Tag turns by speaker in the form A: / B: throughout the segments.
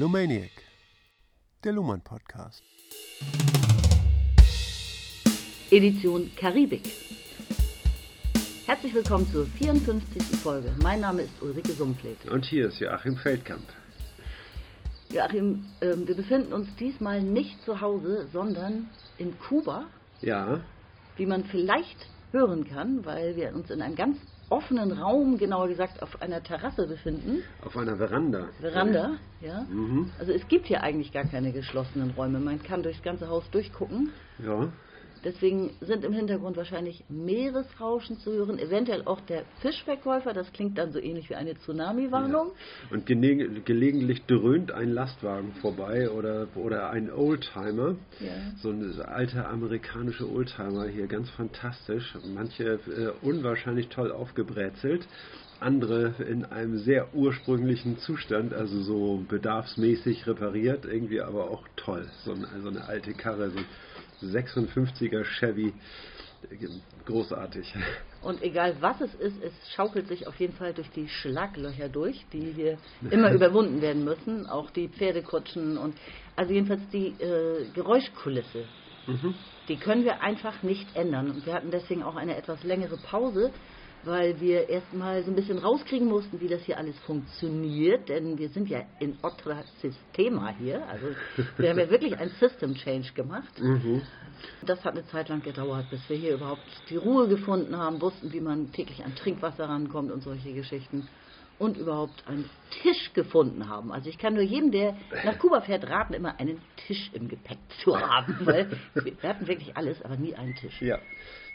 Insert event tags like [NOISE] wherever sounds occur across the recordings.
A: Lumaniac, der Luhmann Podcast.
B: Edition Karibik. Herzlich willkommen zur 54. Folge. Mein Name ist Ulrike Sumpflet.
A: Und hier ist Joachim Feldkamp.
B: Joachim, äh, wir befinden uns diesmal nicht zu Hause, sondern in Kuba.
A: Ja.
B: Wie man vielleicht hören kann, weil wir uns in einem ganz offenen Raum, genauer gesagt auf einer Terrasse befinden.
A: Auf einer Veranda.
B: Veranda, ja. Mhm. Also es gibt hier eigentlich gar keine geschlossenen Räume. Man kann durchs ganze Haus durchgucken.
A: Ja.
B: Deswegen sind im Hintergrund wahrscheinlich Meeresrauschen zu hören, eventuell auch der Fischverkäufer, das klingt dann so ähnlich wie eine Tsunami-Warnung.
A: Ja. Und gelegentlich dröhnt ein Lastwagen vorbei oder, oder ein Oldtimer. Ja. So ein alter amerikanische Oldtimer hier, ganz fantastisch. Manche äh, unwahrscheinlich toll aufgebrezelt andere in einem sehr ursprünglichen Zustand, also so bedarfsmäßig repariert, irgendwie aber auch toll. So, ein, so eine alte Karre, so 56er Chevy. Großartig.
B: Und egal was es ist, es schaukelt sich auf jeden Fall durch die Schlaglöcher durch, die hier immer [LAUGHS] überwunden werden müssen. Auch die Pferdekutschen und also jedenfalls die äh, Geräuschkulisse. Mhm. Die können wir einfach nicht ändern. Und wir hatten deswegen auch eine etwas längere Pause, weil wir erstmal so ein bisschen rauskriegen mussten, wie das hier alles funktioniert, denn wir sind ja in Otra Systema hier, also wir haben ja [LAUGHS] wirklich ein System Change gemacht. Mhm. Das hat eine Zeit lang gedauert, bis wir hier überhaupt die Ruhe gefunden haben, wussten, wie man täglich an Trinkwasser rankommt und solche Geschichten und überhaupt einen Tisch gefunden haben. Also ich kann nur jedem, der nach Kuba fährt, raten, immer einen Tisch im Gepäck zu haben, weil [LAUGHS] wir hatten wirklich alles, aber nie einen Tisch.
A: Ja.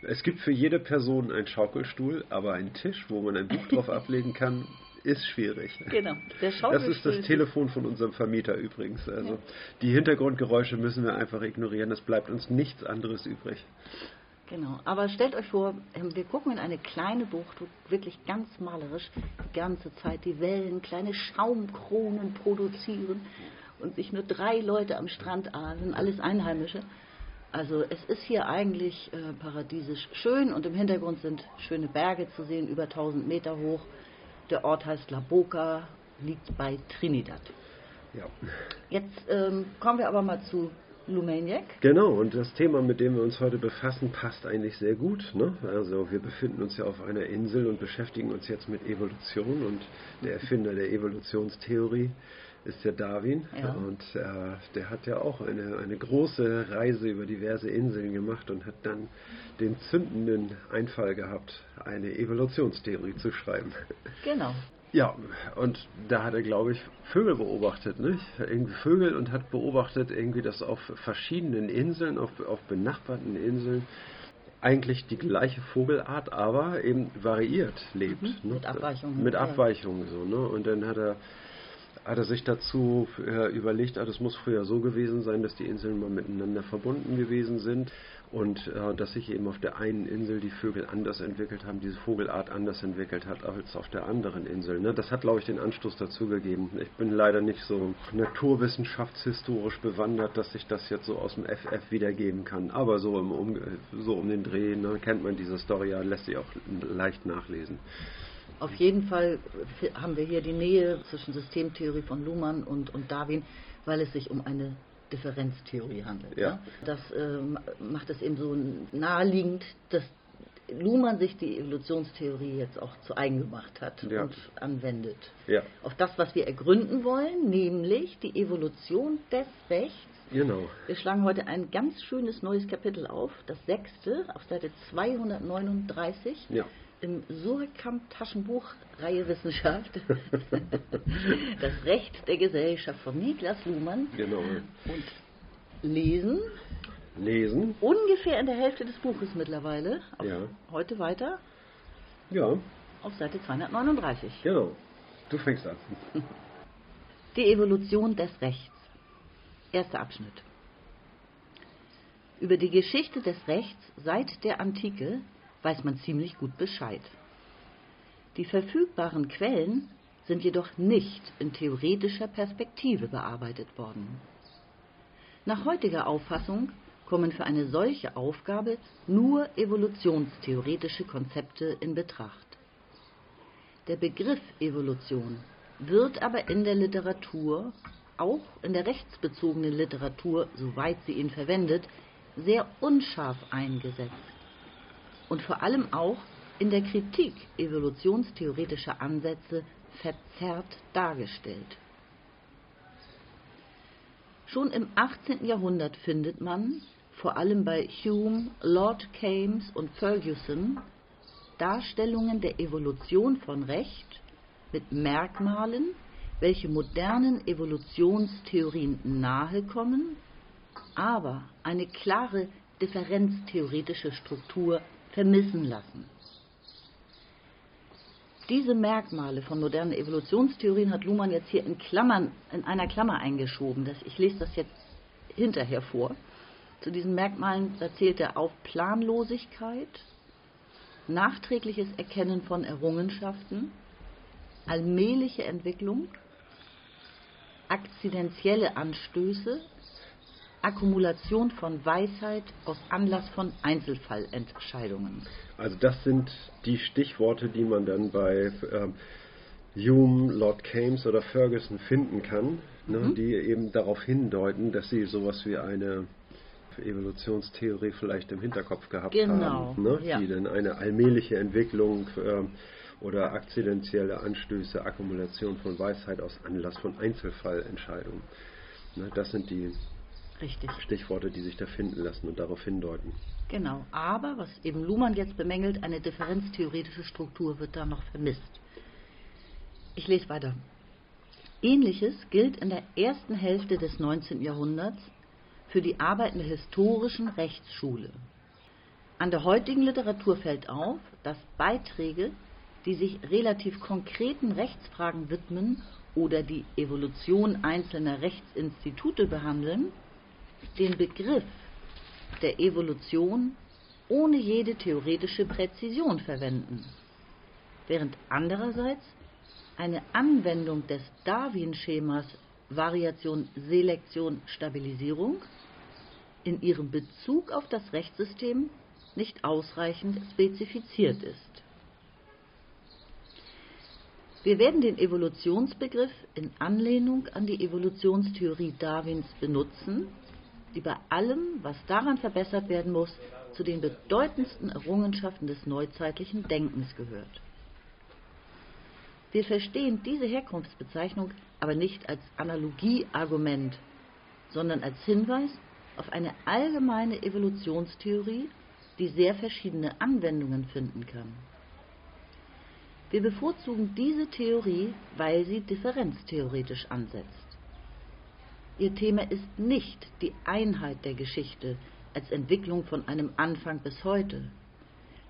A: Es gibt für jede Person einen Schaukelstuhl, aber einen Tisch, wo man ein Buch drauf ablegen kann, ist schwierig.
B: Genau,
A: der Das ist das Telefon von unserem Vermieter übrigens. Also ja. die Hintergrundgeräusche müssen wir einfach ignorieren. Es bleibt uns nichts anderes übrig.
B: Genau, aber stellt euch vor, ähm, wir gucken in eine kleine Bucht, wirklich ganz malerisch die ganze Zeit die Wellen, kleine Schaumkronen produzieren und sich nur drei Leute am Strand ahnen, alles Einheimische. Also es ist hier eigentlich äh, paradiesisch schön und im Hintergrund sind schöne Berge zu sehen, über 1000 Meter hoch. Der Ort heißt La Boca, liegt bei Trinidad.
A: Ja.
B: Jetzt ähm, kommen wir aber mal zu Lumaniac.
A: Genau, und das Thema, mit dem wir uns heute befassen, passt eigentlich sehr gut. Ne? Also wir befinden uns ja auf einer Insel und beschäftigen uns jetzt mit Evolution und der Erfinder der Evolutionstheorie ist ja Darwin ja. und äh, der hat ja auch eine, eine große Reise über diverse Inseln gemacht und hat dann den zündenden Einfall gehabt, eine Evolutionstheorie zu schreiben.
B: Genau.
A: Ja, und da hat er, glaube ich, Vögel beobachtet, nicht? Irgendwie Vögel und hat beobachtet, irgendwie, dass auf verschiedenen Inseln, auf, auf benachbarten Inseln, eigentlich die gleiche Vogelart, aber eben variiert lebt. Mhm,
B: ne? Mit Abweichungen.
A: Mit Abweichungen, so, ne? Und dann hat er hat er sich dazu äh, überlegt, ah, das muss früher so gewesen sein, dass die Inseln mal miteinander verbunden gewesen sind und äh, dass sich eben auf der einen Insel die Vögel anders entwickelt haben, diese Vogelart anders entwickelt hat als auf der anderen Insel. Ne? Das hat, glaube ich, den Anstoß dazu gegeben. Ich bin leider nicht so naturwissenschaftshistorisch bewandert, dass ich das jetzt so aus dem FF wiedergeben kann. Aber so, im, um, so um den Dreh ne, kennt man diese Story ja, lässt sich auch leicht nachlesen.
B: Auf jeden Fall haben wir hier die Nähe zwischen Systemtheorie von Luhmann und, und Darwin, weil es sich um eine Differenztheorie handelt. Ja. Ne? Das äh, macht es eben so naheliegend, dass Luhmann sich die Evolutionstheorie jetzt auch zu eigen gemacht hat ja. und anwendet.
A: Ja.
B: Auf das, was wir ergründen wollen, nämlich die Evolution des Rechts.
A: Genau.
B: Wir schlagen heute ein ganz schönes neues Kapitel auf, das sechste, auf Seite 239.
A: Ja
B: im Surkamp Taschenbuch Reihe Wissenschaft [LAUGHS] das Recht der Gesellschaft von Niklas Luhmann
A: genau.
B: und lesen.
A: Lesen.
B: Ungefähr in der Hälfte des Buches mittlerweile.
A: Ja.
B: heute weiter.
A: Ja.
B: Auf Seite 239
A: genau. Du fängst an.
B: Die Evolution des Rechts. Erster Abschnitt. Über die Geschichte des Rechts seit der Antike weiß man ziemlich gut Bescheid. Die verfügbaren Quellen sind jedoch nicht in theoretischer Perspektive bearbeitet worden. Nach heutiger Auffassung kommen für eine solche Aufgabe nur evolutionstheoretische Konzepte in Betracht. Der Begriff Evolution wird aber in der Literatur auch in der rechtsbezogenen Literatur, soweit sie ihn verwendet, sehr unscharf eingesetzt und vor allem auch in der Kritik evolutionstheoretischer Ansätze verzerrt dargestellt. Schon im 18. Jahrhundert findet man, vor allem bei Hume, Lord Keynes und Ferguson, Darstellungen der Evolution von Recht mit Merkmalen, welche modernen Evolutionstheorien nahekommen, aber eine klare differenztheoretische Struktur vermissen lassen. Diese Merkmale von modernen Evolutionstheorien hat Luhmann jetzt hier in Klammern, in einer Klammer eingeschoben. Das, ich lese das jetzt hinterher vor. Zu diesen Merkmalen zählt er auf Planlosigkeit, nachträgliches Erkennen von Errungenschaften, allmähliche Entwicklung, akzidentielle Anstöße, Akkumulation von Weisheit aus Anlass von Einzelfallentscheidungen.
A: Also das sind die Stichworte, die man dann bei ähm, Hume, Lord Keynes oder Ferguson finden kann, ne, mhm. die eben darauf hindeuten, dass sie sowas wie eine Evolutionstheorie vielleicht im Hinterkopf gehabt
B: genau.
A: haben, ne,
B: ja.
A: die dann eine allmähliche Entwicklung ähm, oder akzidentielle Anstöße, Akkumulation von Weisheit aus Anlass von Einzelfallentscheidungen. Ne, das sind die
B: Richtig.
A: Stichworte, die sich da finden lassen und darauf hindeuten.
B: Genau, aber was eben Luhmann jetzt bemängelt, eine differenztheoretische Struktur wird da noch vermisst. Ich lese weiter. Ähnliches gilt in der ersten Hälfte des 19. Jahrhunderts für die Arbeiten der historischen Rechtsschule. An der heutigen Literatur fällt auf, dass Beiträge, die sich relativ konkreten Rechtsfragen widmen oder die Evolution einzelner Rechtsinstitute behandeln, den Begriff der Evolution ohne jede theoretische Präzision verwenden, während andererseits eine Anwendung des Darwin-Schemas Variation, Selektion, Stabilisierung in ihrem Bezug auf das Rechtssystem nicht ausreichend spezifiziert ist. Wir werden den Evolutionsbegriff in Anlehnung an die Evolutionstheorie Darwins benutzen, die bei allem, was daran verbessert werden muss, zu den bedeutendsten Errungenschaften des neuzeitlichen Denkens gehört. Wir verstehen diese Herkunftsbezeichnung aber nicht als Analogieargument, sondern als Hinweis auf eine allgemeine Evolutionstheorie, die sehr verschiedene Anwendungen finden kann. Wir bevorzugen diese Theorie, weil sie differenztheoretisch ansetzt. Ihr Thema ist nicht die Einheit der Geschichte als Entwicklung von einem Anfang bis heute,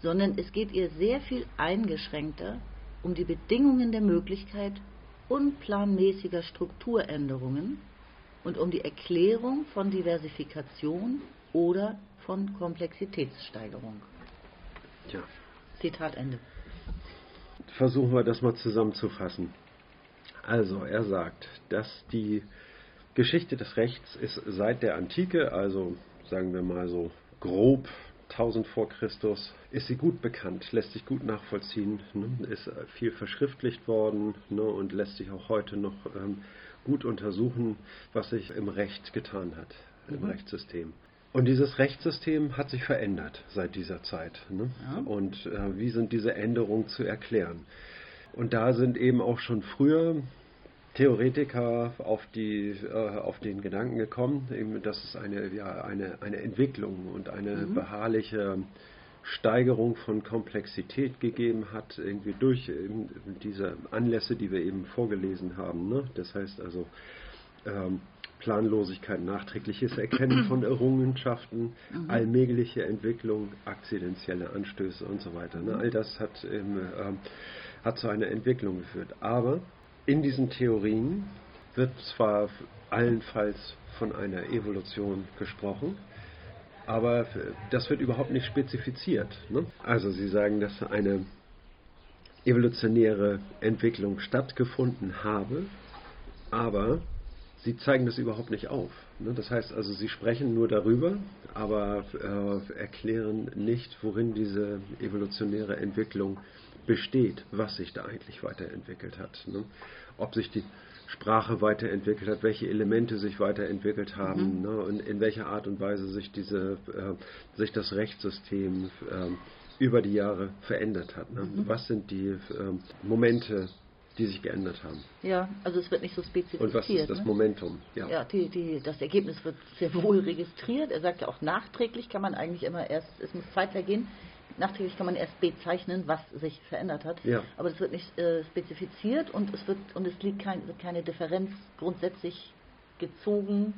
B: sondern es geht ihr sehr viel eingeschränkter um die Bedingungen der Möglichkeit unplanmäßiger Strukturänderungen und um die Erklärung von Diversifikation oder von Komplexitätssteigerung.
A: Ja.
B: Zitat Ende.
A: Versuchen wir das mal zusammenzufassen. Also, er sagt, dass die Geschichte des Rechts ist seit der Antike, also sagen wir mal so grob 1000 vor Christus, ist sie gut bekannt, lässt sich gut nachvollziehen, ne, ist viel verschriftlicht worden ne, und lässt sich auch heute noch ähm, gut untersuchen, was sich im Recht getan hat, im mhm. Rechtssystem. Und dieses Rechtssystem hat sich verändert seit dieser Zeit. Ne? Ja. Und äh, wie sind diese Änderungen zu erklären? Und da sind eben auch schon früher Theoretiker auf, die, äh, auf den Gedanken gekommen, eben, dass es eine, ja, eine, eine Entwicklung und eine mhm. beharrliche Steigerung von Komplexität gegeben hat, irgendwie durch diese Anlässe, die wir eben vorgelesen haben. Ne? Das heißt also ähm, Planlosigkeit, nachträgliches Erkennen von [CLEARS THROAT] Errungenschaften, mhm. allmähliche Entwicklung, akzidentielle Anstöße und so weiter. Ne? All das hat, eben, ähm, hat zu einer Entwicklung geführt. Aber in diesen Theorien wird zwar allenfalls von einer Evolution gesprochen, aber das wird überhaupt nicht spezifiziert. Ne? Also Sie sagen, dass eine evolutionäre Entwicklung stattgefunden habe, aber Sie zeigen das überhaupt nicht auf. Ne? Das heißt also, Sie sprechen nur darüber, aber äh, erklären nicht, worin diese evolutionäre Entwicklung besteht, was sich da eigentlich weiterentwickelt hat. Ne? Ob sich die Sprache weiterentwickelt hat, welche Elemente sich weiterentwickelt haben
B: Mhm.
A: ne, und in welcher Art und Weise sich diese äh, sich das Rechtssystem ähm, über die Jahre verändert hat. Ne?
B: Mhm.
A: Was sind die ähm, Momente, die sich geändert haben?
B: Ja, also es wird nicht so spezifiziert.
A: Und was ist das
B: ne?
A: Momentum?
B: Ja, die, die, das Ergebnis wird sehr wohl registriert. Er sagt ja auch, nachträglich kann man eigentlich immer erst, es muss Zeit vergehen, nachträglich kann man erst bezeichnen, was sich verändert hat.
A: Ja.
B: Aber das wird nicht äh, spezifiziert und es wird und es liegt kein, keine Differenz grundsätzlich gezogen,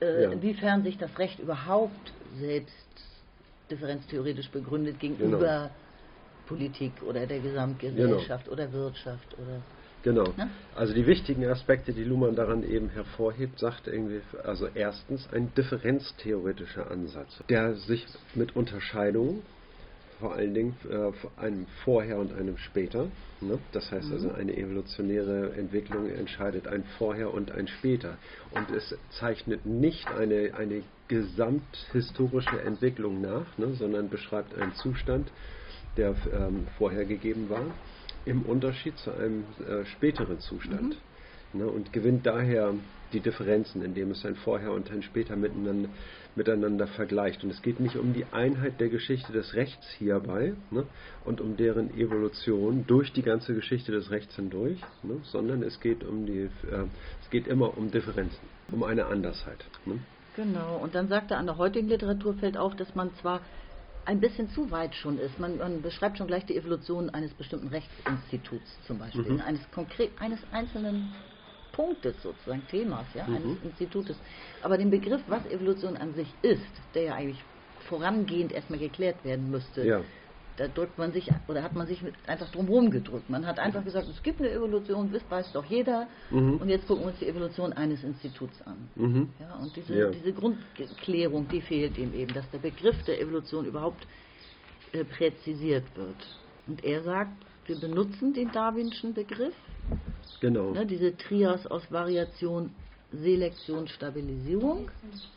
B: äh,
A: Ja.
B: inwiefern sich das Recht überhaupt selbst differenztheoretisch begründet gegenüber
A: Genau.
B: Politik oder der Gesamtgesellschaft oder Wirtschaft oder
A: Genau.
B: Ne?
A: Also die wichtigen Aspekte, die Luhmann daran eben hervorhebt, sagt irgendwie, also erstens ein differenztheoretischer Ansatz, der sich mit Unterscheidungen, vor allen Dingen äh, einem Vorher und einem Später, ne? das heißt also eine evolutionäre Entwicklung entscheidet ein Vorher und ein Später. Und es zeichnet nicht eine, eine gesamthistorische Entwicklung nach, ne? sondern beschreibt einen Zustand, der ähm, vorher gegeben war im Unterschied zu einem äh, späteren Zustand. Ne, und gewinnt daher die Differenzen, indem es ein Vorher und ein Später miteinander, miteinander vergleicht. Und es geht nicht um die Einheit der Geschichte des Rechts hierbei ne, und um deren Evolution durch die ganze Geschichte des Rechts hindurch, ne, sondern es geht um die, äh, es geht immer um Differenzen, um eine Andersheit. Ne.
B: Genau, und dann sagt er, an der heutigen Literatur fällt auf, dass man zwar ein bisschen zu weit schon ist. Man, man beschreibt schon gleich die Evolution eines bestimmten Rechtsinstituts zum Beispiel,
A: Mhm.
B: eines konkret, eines einzelnen Punktes sozusagen, Themas, ja,
A: Mhm.
B: eines Institutes. Aber den Begriff, was Evolution an sich ist, der ja eigentlich vorangehend erstmal geklärt werden müsste,
A: Ja.
B: Da drückt man sich oder hat man sich einfach drumherum gedrückt. Man hat einfach gesagt, es gibt eine Evolution, das weiß doch jeder.
A: Mhm.
B: Und jetzt gucken wir uns die Evolution eines Instituts an.
A: Mhm.
B: Ja, und diese,
A: Ja.
B: diese Grundklärung, die fehlt ihm eben, dass der Begriff der Evolution überhaupt äh, präzisiert wird. Und er sagt, wir benutzen den Darwinschen Begriff,
A: Genau.
B: ne, diese Trias aus Variation, Selektion, Stabilisierung.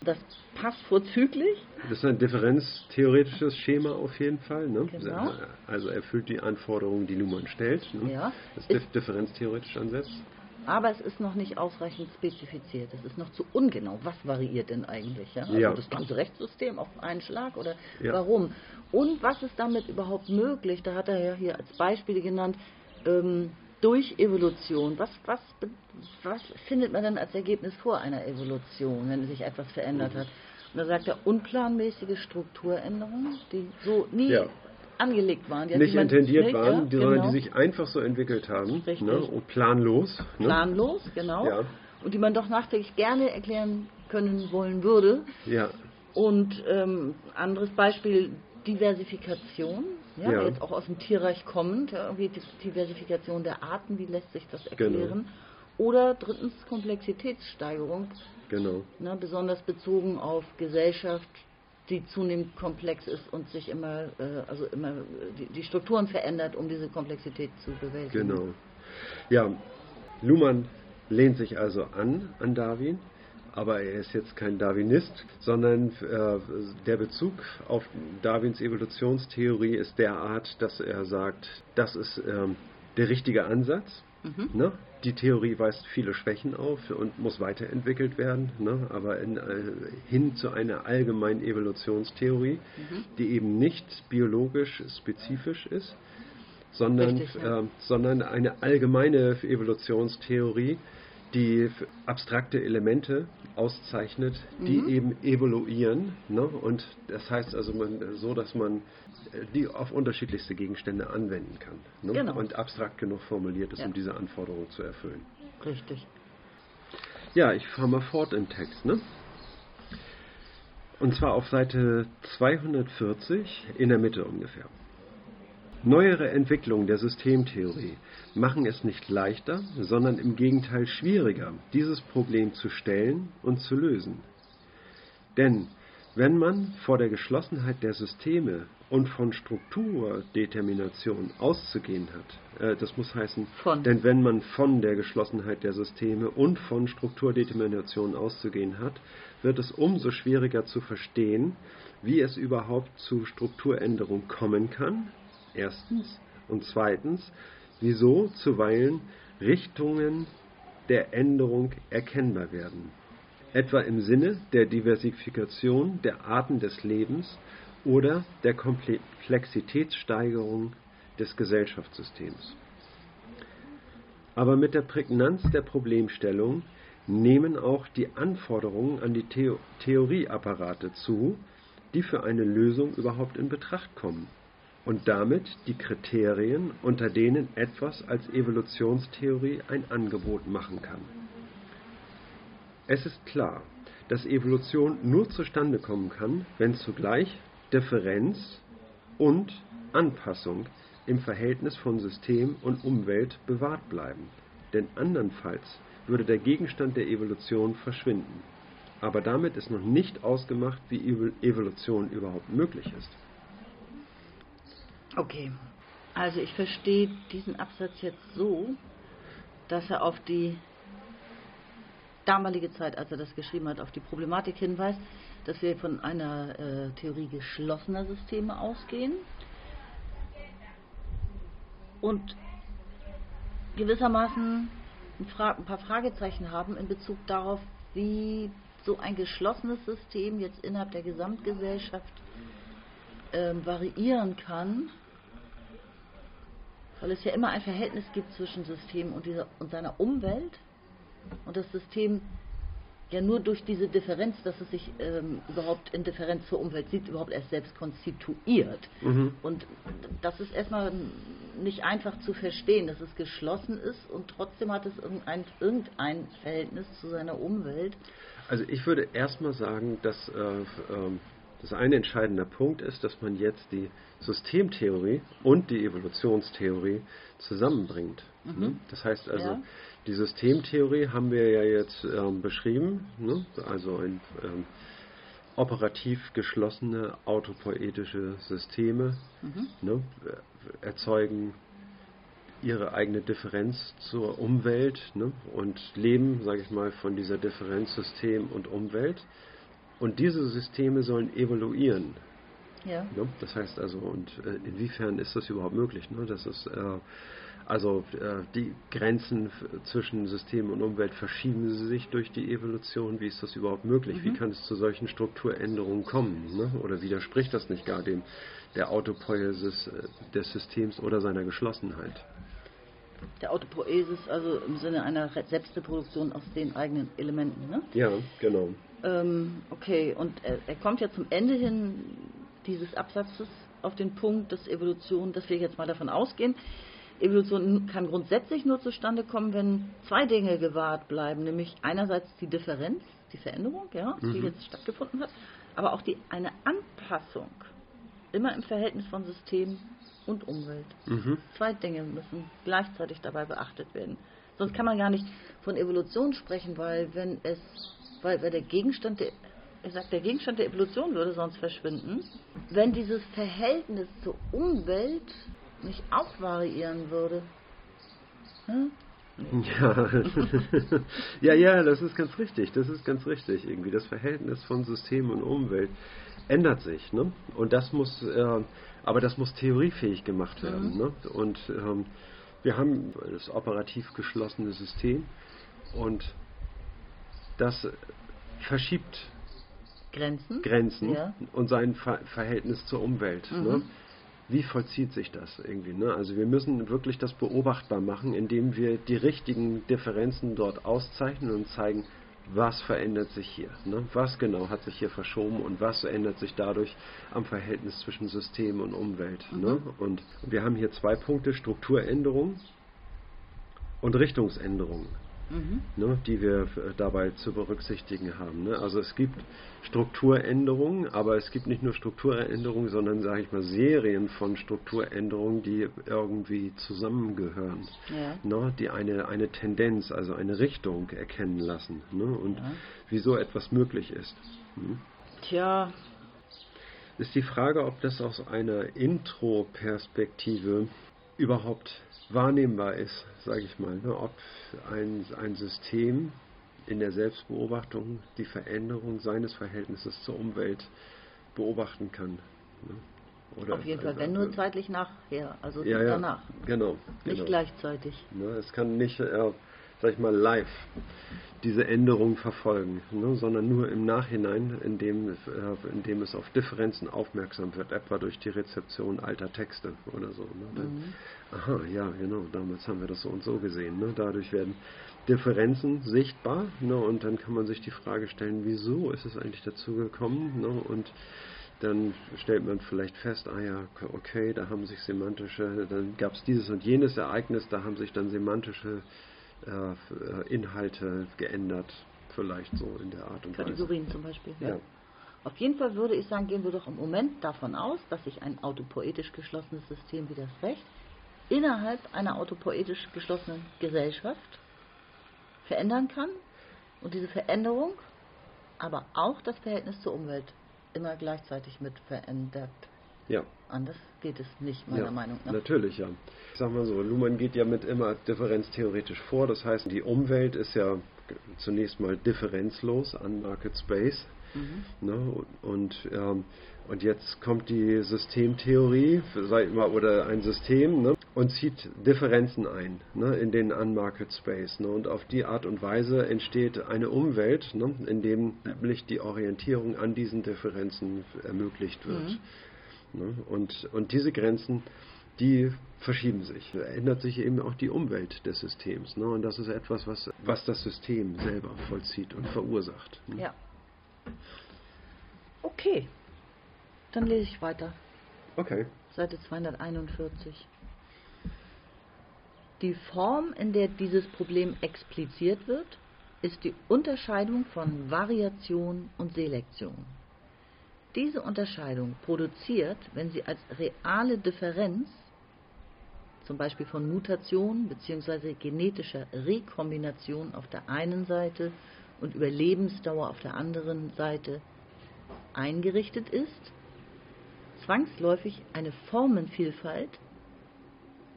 B: Das passt vorzüglich.
A: Das ist ein differenztheoretisches Schema auf jeden Fall. Ne?
B: Genau.
A: Also erfüllt die Anforderungen, die Luhmann stellt. Ne?
B: Ja.
A: Das ist differenztheoretisch ansetzt.
B: Aber es ist noch nicht ausreichend spezifiziert. Es ist noch zu ungenau. Was variiert denn eigentlich? Ja? Also
A: Ja.
B: das ganze Rechtssystem auf einen Schlag oder
A: Ja.
B: warum? Und was ist damit überhaupt möglich? Da hat er ja hier als Beispiele genannt, ähm, durch Evolution. Was, was, was findet man denn als Ergebnis vor einer Evolution, wenn sich etwas verändert hat? Und da sagt er, unplanmäßige Strukturänderungen, die so nie
A: Ja.
B: angelegt waren.
A: Nicht
B: die man-
A: intendiert
B: nicht,
A: waren,
B: ja,
A: die, sondern
B: genau.
A: die sich einfach so entwickelt haben. Ne? Und planlos. Ne?
B: planlos, genau,
A: Ja.
B: und die man doch nachträglich gerne erklären können wollen würde.
A: Ja.
B: Und ähm, anderes Beispiel, Diversifikation, ja,
A: Ja.
B: jetzt auch aus dem Tierreich kommend, irgendwie die Diversifikation der Arten, wie lässt sich das erklären? Oder drittens Komplexitätssteigerung,
A: Genau.
B: ne, besonders bezogen auf Gesellschaft, die zunehmend komplex ist und sich immer, äh, also immer äh, die, die Strukturen verändert, um diese Komplexität zu bewältigen.
A: Genau. Ja, Luhmann lehnt sich also an an Darwin, aber er ist jetzt kein Darwinist, sondern äh, der Bezug auf Darwins Evolutionstheorie ist derart, dass er sagt, das ist ähm, der richtige Ansatz. Ne? Die Theorie weist viele Schwächen auf und muss weiterentwickelt werden, ne? aber in, äh, hin zu einer allgemeinen Evolutionstheorie, die eben nicht biologisch spezifisch ist, sondern,
B: Richtig, ja.
A: äh, sondern eine allgemeine Evolutionstheorie, die abstrakte Elemente auszeichnet, die
B: Mhm.
A: eben evoluieren. Ne? Und das heißt also man, so, dass man äh, die auf unterschiedlichste Gegenstände anwenden kann. Ne?
B: Genau.
A: Und abstrakt genug formuliert ist,
B: Ja.
A: um diese Anforderung zu erfüllen.
B: Richtig.
A: Ja, ich fahre mal fort im Text. Ne? Und zwar auf Seite 240 in der Mitte ungefähr. Neuere Entwicklungen der Systemtheorie machen es nicht leichter, sondern im Gegenteil schwieriger, dieses Problem zu stellen und zu lösen. Denn wenn man vor der Geschlossenheit der Systeme und von Strukturdetermination auszugehen hat, äh, das muss heißen,
B: Von.
A: denn wenn man von der Geschlossenheit der Systeme und von Strukturdetermination auszugehen hat, wird es umso schwieriger zu verstehen, wie es überhaupt zu Strukturänderung kommen kann, erstens, und zweitens, wieso zuweilen Richtungen der Änderung erkennbar werden, etwa im Sinne der Diversifikation der Arten des Lebens oder der Komplexitätssteigerung des Gesellschaftssystems. Aber mit der Prägnanz der Problemstellung nehmen auch die Anforderungen an die Theo Theorieapparate zu, die für eine Lösung überhaupt in Betracht kommen und damit die Kriterien, unter denen etwas als Evolutionstheorie ein Angebot machen kann. Es ist klar, dass Evolution nur zustande kommen kann, wenn zugleich Differenz und Anpassung im Verhältnis von System und Umwelt bewahrt bleiben, denn andernfalls würde der Gegenstand der Evolution verschwinden. Aber damit ist noch nicht ausgemacht, wie Evolution überhaupt möglich ist.
B: Okay, also ich verstehe diesen Absatz jetzt so, dass er auf die damalige Zeit, als er das geschrieben hat, auf die Problematik hinweist, dass wir von einer äh, Theorie geschlossener Systeme ausgehen und gewissermaßen ein, ein, paar Fragezeichen haben in Bezug darauf, wie so ein geschlossenes System jetzt innerhalb der Gesamtgesellschaft äh, variieren kann weil es ja immer ein Verhältnis gibt zwischen System und, dieser, und seiner Umwelt und das System ja nur durch diese Differenz, dass es sich ähm, überhaupt in Differenz zur Umwelt sieht, überhaupt erst selbst konstituiert. Mhm. Und das ist erstmal nicht einfach zu verstehen, dass es geschlossen ist und trotzdem hat es irgendein, irgendein Verhältnis zu seiner Umwelt.
A: Also ich würde erstmal sagen, dass äh, äh, das eine entscheidende Punkt ist, dass man jetzt die Systemtheorie und die Evolutionstheorie zusammenbringt. Mhm. Ne? Das heißt also, ja. die Systemtheorie haben wir ja jetzt ähm, beschrieben, ne? also ein ähm, operativ geschlossene autopoetische Systeme mhm. ne? erzeugen ihre eigene Differenz zur Umwelt ne? und leben, sage ich mal, von dieser Differenz System und Umwelt. Und diese Systeme sollen evoluieren. Ja. Ne? Das heißt also, und äh, inwiefern ist das überhaupt möglich? Ne? Das ist, äh, also äh, die Grenzen zwischen System und Umwelt verschieben sie sich durch die Evolution. Wie ist das überhaupt möglich? Mhm. Wie kann es zu solchen Strukturänderungen kommen? Ne? Oder widerspricht das nicht gar dem der Autopoiesis äh, des Systems oder seiner Geschlossenheit?
B: Der Autopoiesis, also im Sinne einer Selbstreproduktion aus den eigenen Elementen, ne?
A: Ja, genau.
B: Ähm, okay, und er, er, kommt ja zum Ende hin dieses Absatzes auf den Punkt, dass Evolution, dass wir jetzt mal davon ausgehen, Evolution kann grundsätzlich nur zustande kommen, wenn zwei Dinge gewahrt bleiben, nämlich einerseits die Differenz, die Veränderung, ja, mhm. die jetzt stattgefunden hat, aber auch die, eine Anpassung, immer im Verhältnis von System und Umwelt. Mhm. Zwei Dinge müssen gleichzeitig dabei beachtet werden. Sonst kann man gar nicht von Evolution sprechen, weil wenn es weil, weil der Gegenstand der, er sagt, der Gegenstand der Evolution würde sonst verschwinden, wenn dieses Verhältnis zur Umwelt nicht auch variieren würde.
A: Hm? Ja. [LAUGHS] ja, ja, das ist ganz richtig. Das ist ganz richtig. Irgendwie das Verhältnis von System und Umwelt ändert sich, ne? Und das muss, äh, aber das muss theoriefähig gemacht werden, mhm. ne? Und ähm, wir haben das operativ geschlossene System und das verschiebt
B: Grenzen,
A: Grenzen ja. und sein Ver Verhältnis zur Umwelt. Mhm. Ne? Wie vollzieht sich das irgendwie? Ne? Also wir müssen wirklich das beobachtbar machen, indem wir die richtigen Differenzen dort auszeichnen und zeigen, was verändert sich hier, ne? was genau hat sich hier verschoben und was ändert sich dadurch am Verhältnis zwischen System und Umwelt. Mhm. Ne? Und wir haben hier zwei Punkte, Strukturänderung und Richtungsänderung mhm. ne, die wir dabei zu berücksichtigen haben. Ne? Also es gibt Strukturänderungen, aber es gibt nicht nur Strukturänderungen, sondern, sage ich mal, Serien von Strukturänderungen, die irgendwie zusammengehören, ja. ne? die eine, eine Tendenz, also eine Richtung erkennen lassen ne? und ja. wieso etwas möglich ist. Hm?
B: Tja,
A: ist die Frage, ob das aus einer Intro-Perspektive überhaupt wahrnehmbar ist, sage ich mal, ne, ob ein, ein System in der Selbstbeobachtung die Veränderung seines Verhältnisses zur Umwelt beobachten kann. Ne?
B: Oder, Auf jeden Fall, wenn nur zeitlich nachher, also
A: ja, ja, danach. Genau,
B: Nicht
A: genau.
B: gleichzeitig.
A: Ne, es kann nicht, äh, sag ich mal, live diese Änderung verfolgen, ne, sondern nur im Nachhinein, indem, äh, indem es auf Differenzen aufmerksam wird, etwa durch die Rezeption alter Texte oder so. Ne. Dann, mhm. Aha, ja, genau, damals haben wir das so und so gesehen. Ne. Dadurch werden Differenzen sichtbar ne, und dann kann man sich die Frage stellen, wieso ist es eigentlich dazu gekommen ne, und dann stellt man vielleicht fest, ah ja, okay, da haben sich semantische, dann gab es dieses und jenes Ereignis, da haben sich dann semantische äh, Inhalte geändert, vielleicht so in der Art und
B: Weise. Kategorien zum Beispiel.
A: Ja.
B: Auf jeden Fall würde ich sagen, gehen wir doch im Moment davon aus, dass sich ein autopoetisch geschlossenes System wie das Recht innerhalb einer autopoetisch geschlossenen Gesellschaft verändern kann und diese Veränderung aber auch das Verhältnis zur Umwelt immer gleichzeitig mit verändert.
A: Ja.
B: Anders geht es nicht, meiner
A: ja,
B: Meinung nach.
A: Natürlich, ja. Ich sag mal so, Luhmann geht ja mit immer differenztheoretisch vor. Das heißt, die Umwelt ist ja zunächst mal differenzlos an Market Space. Mhm. Ne? Und, ähm, und jetzt kommt die Systemtheorie sag mal, oder ein System ne? und zieht Differenzen ein ne? in den Unmarket Space. Ne? Und auf die Art und Weise entsteht eine Umwelt, ne? in dem nämlich die Orientierung an diesen Differenzen ermöglicht wird. Mhm. Ne? Und, und diese Grenzen, die verschieben sich. Da ändert sich eben auch die Umwelt des Systems. Ne? Und das ist etwas, was, was das System selber vollzieht und verursacht.
B: Ne? Ja. Okay. Dann lese ich weiter.
A: Okay.
B: Seite 241. Die Form, in der dieses Problem expliziert wird, ist die Unterscheidung von Variation und Selektion. Diese Unterscheidung produziert, wenn sie als reale Differenz zum Beispiel von Mutation bzw. genetischer Rekombination auf der einen Seite und Überlebensdauer auf der anderen Seite eingerichtet ist, zwangsläufig eine Formenvielfalt,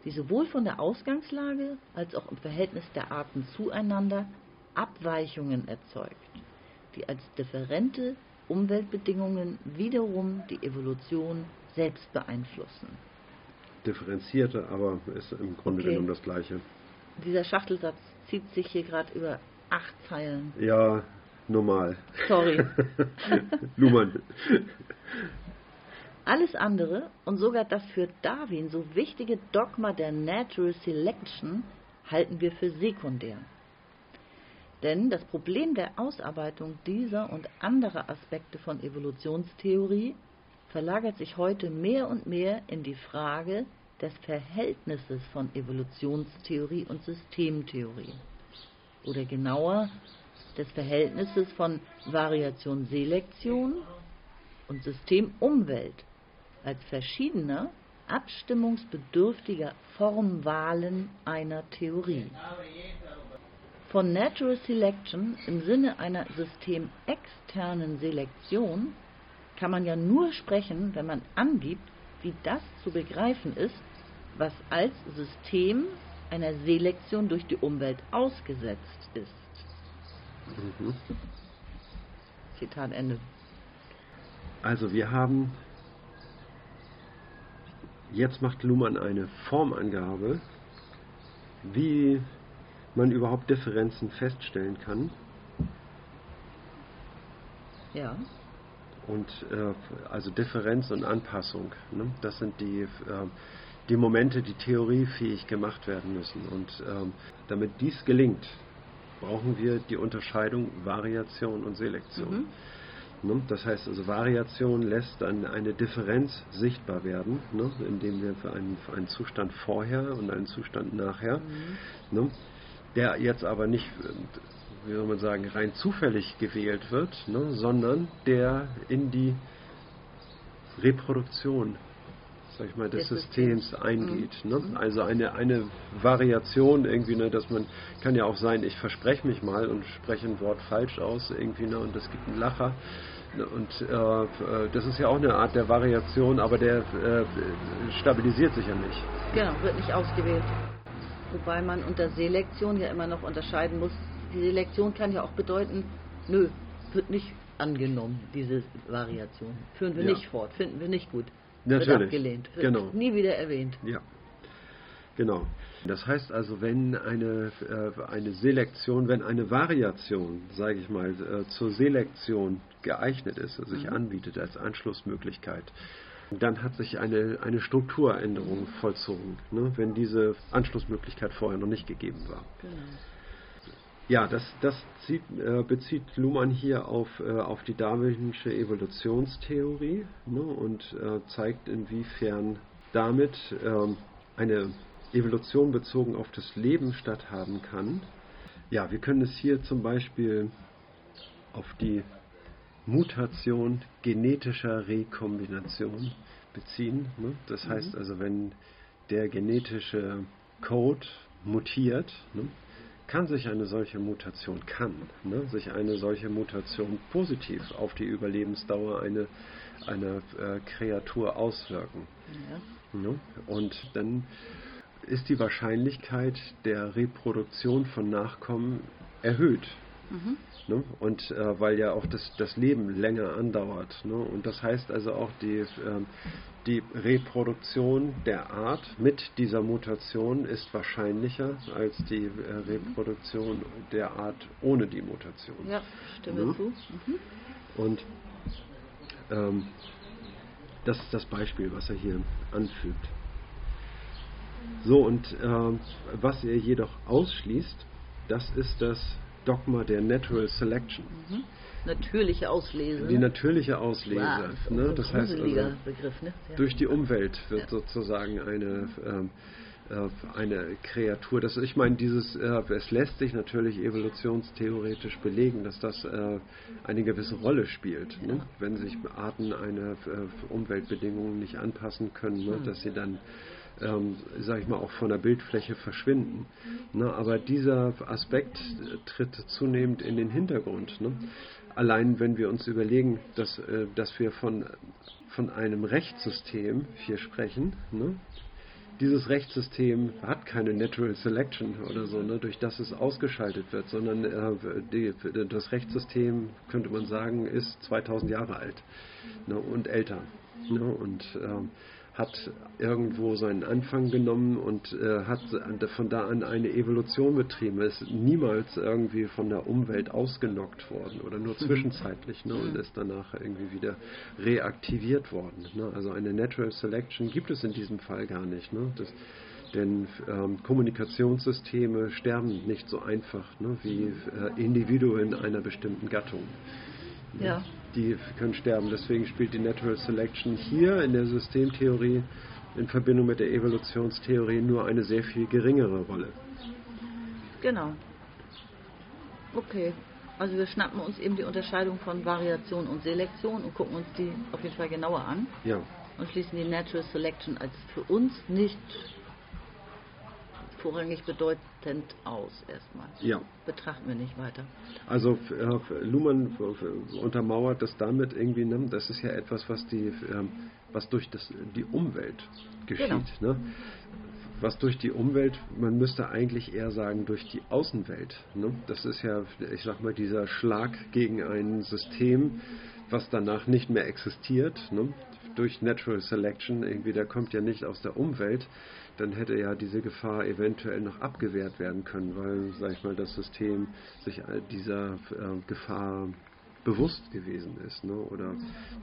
B: die sowohl von der Ausgangslage als auch im Verhältnis der Arten zueinander Abweichungen erzeugt, die als differente Umweltbedingungen wiederum die Evolution selbst beeinflussen.
A: Differenzierte, aber ist im Grunde okay. genommen das Gleiche.
B: Dieser Schachtelsatz zieht sich hier gerade über acht Zeilen.
A: Ja, normal.
B: Sorry. [LAUGHS]
A: Luhmann.
B: Alles andere und sogar das für Darwin so wichtige Dogma der Natural Selection halten wir für sekundär. Denn das Problem der Ausarbeitung dieser und anderer Aspekte von Evolutionstheorie verlagert sich heute mehr und mehr in die Frage des Verhältnisses von Evolutionstheorie und Systemtheorie. Oder genauer des Verhältnisses von Variation-Selektion und System-Umwelt als verschiedener, abstimmungsbedürftiger Formwahlen einer Theorie. Von Natural Selection im Sinne einer systemexternen Selektion kann man ja nur sprechen, wenn man angibt, wie das zu begreifen ist, was als System einer Selektion durch die Umwelt ausgesetzt ist. Mhm. Zitat Ende.
A: Also wir haben, jetzt macht Luhmann eine Formangabe, wie man überhaupt Differenzen feststellen kann.
B: Ja.
A: Und äh, also Differenz und Anpassung, ne? das sind die, äh, die Momente, die theoriefähig gemacht werden müssen. Und ähm, damit dies gelingt, brauchen wir die Unterscheidung Variation und Selektion. Mhm. Ne? Das heißt also, Variation lässt dann eine Differenz sichtbar werden, ne? indem wir für einen, für einen Zustand vorher und einen Zustand nachher mhm. ne? Der jetzt aber nicht, wie soll man sagen, rein zufällig gewählt wird, ne, sondern der in die Reproduktion sag ich mal, des Systems eingeht. Mhm. Ne? Mhm. Also eine, eine Variation irgendwie, ne, dass man, kann ja auch sein, ich verspreche mich mal und spreche ein Wort falsch aus irgendwie, ne, und es gibt einen Lacher. Ne, und äh, äh, das ist ja auch eine Art der Variation, aber der äh, stabilisiert sich ja nicht.
B: Genau, wird nicht ausgewählt. Wobei man unter Selektion ja immer noch unterscheiden muss. Die Selektion kann ja auch bedeuten, nö, wird nicht angenommen, diese Variation. Führen wir ja. nicht fort, finden wir nicht gut.
A: Natürlich.
B: Wird abgelehnt, wird
A: genau.
B: nie wieder erwähnt.
A: Ja. Genau. Das heißt also, wenn eine, äh, eine Selektion, wenn eine Variation, sage ich mal, äh, zur Selektion geeignet ist, also sich mhm. anbietet als Anschlussmöglichkeit, dann hat sich eine, eine Strukturänderung vollzogen, ne, wenn diese Anschlussmöglichkeit vorher noch nicht gegeben war. Genau. Ja, das, das zieht, äh, bezieht Luhmann hier auf, äh, auf die darwinsche Evolutionstheorie ne, und äh, zeigt, inwiefern damit ähm, eine Evolution bezogen auf das Leben statthaben kann. Ja, wir können es hier zum Beispiel auf die Mutation genetischer Rekombination beziehen. Ne? Das mhm. heißt also, wenn der genetische Code mutiert, ne, kann sich eine solche Mutation, kann ne, sich eine solche Mutation positiv auf die Überlebensdauer einer eine, äh, Kreatur auswirken. Ja. Ne? Und dann ist die Wahrscheinlichkeit der Reproduktion von Nachkommen erhöht. Mhm. Ne? Und äh, weil ja auch das, das Leben länger andauert. Ne? Und das heißt also auch die, äh, die Reproduktion der Art mit dieser Mutation ist wahrscheinlicher als die äh, Reproduktion der Art ohne die Mutation.
B: Ja, stimme ne? zu. Mhm.
A: Und ähm, das ist das Beispiel, was er hier anfügt. So, und äh, was er jedoch ausschließt, das ist das Dogma der Natural Selection. Mhm.
B: Natürliche Auslese.
A: Die natürliche Auslese.
B: Wow, ne? Das heißt also, Begriff, ne?
A: ja. durch die Umwelt wird ja. sozusagen eine, ähm, äh, eine Kreatur. Das, ich meine, dieses, äh, es lässt sich natürlich evolutionstheoretisch belegen, dass das äh, eine gewisse Rolle spielt. Ne? Ja. Ne? Wenn sich Arten eine äh, Umweltbedingungen nicht anpassen können, ne? Hm. dass sie dann ähm, sage ich mal, auch von der Bildfläche verschwinden. Ne? Aber dieser Aspekt tritt zunehmend in den Hintergrund. Ne? Allein wenn wir uns überlegen, dass, äh, dass wir von, von einem Rechtssystem hier sprechen, ne? dieses Rechtssystem hat keine Natural Selection oder so, ne, durch das es ausgeschaltet wird, sondern äh, die, das Rechtssystem, könnte man sagen, ist 2000 Jahre alt ne, und älter. Ne, und äh, hat irgendwo seinen Anfang genommen und äh, hat von da an eine Evolution betrieben. Er ist niemals irgendwie von der Umwelt ausgenockt worden oder nur mhm. zwischenzeitlich ne, und ist danach irgendwie wieder reaktiviert worden. Ne. Also eine Natural Selection gibt es in diesem Fall gar nicht. Ne. Das, denn ähm, Kommunikationssysteme sterben nicht so einfach ne, wie äh, Individuen einer bestimmten Gattung.
B: Ja
A: die können sterben. Deswegen spielt die Natural Selection hier in der Systemtheorie in Verbindung mit der Evolutionstheorie nur eine sehr viel geringere Rolle.
B: Genau. Okay. Also wir schnappen uns eben die Unterscheidung von Variation und Selektion und gucken uns die auf jeden Fall genauer an.
A: Ja.
B: Und schließen die Natural Selection als für uns nicht vorrangig bedeutend aus erstmal.
A: Ja.
B: Betrachten wir nicht weiter.
A: Also Luhmann untermauert das damit irgendwie, ne? das ist ja etwas, was die, ähm, was durch das, die Umwelt geschieht. Genau. Ne? was durch die Umwelt, man müsste eigentlich eher sagen durch die Außenwelt. Ne? Das ist ja, ich sag mal, dieser Schlag gegen ein System, was danach nicht mehr existiert. Ne? Durch Natural Selection, irgendwie, der kommt ja nicht aus der Umwelt, dann hätte ja diese Gefahr eventuell noch abgewehrt werden können, weil, sag ich mal, das System sich dieser äh, Gefahr bewusst gewesen ist ne? oder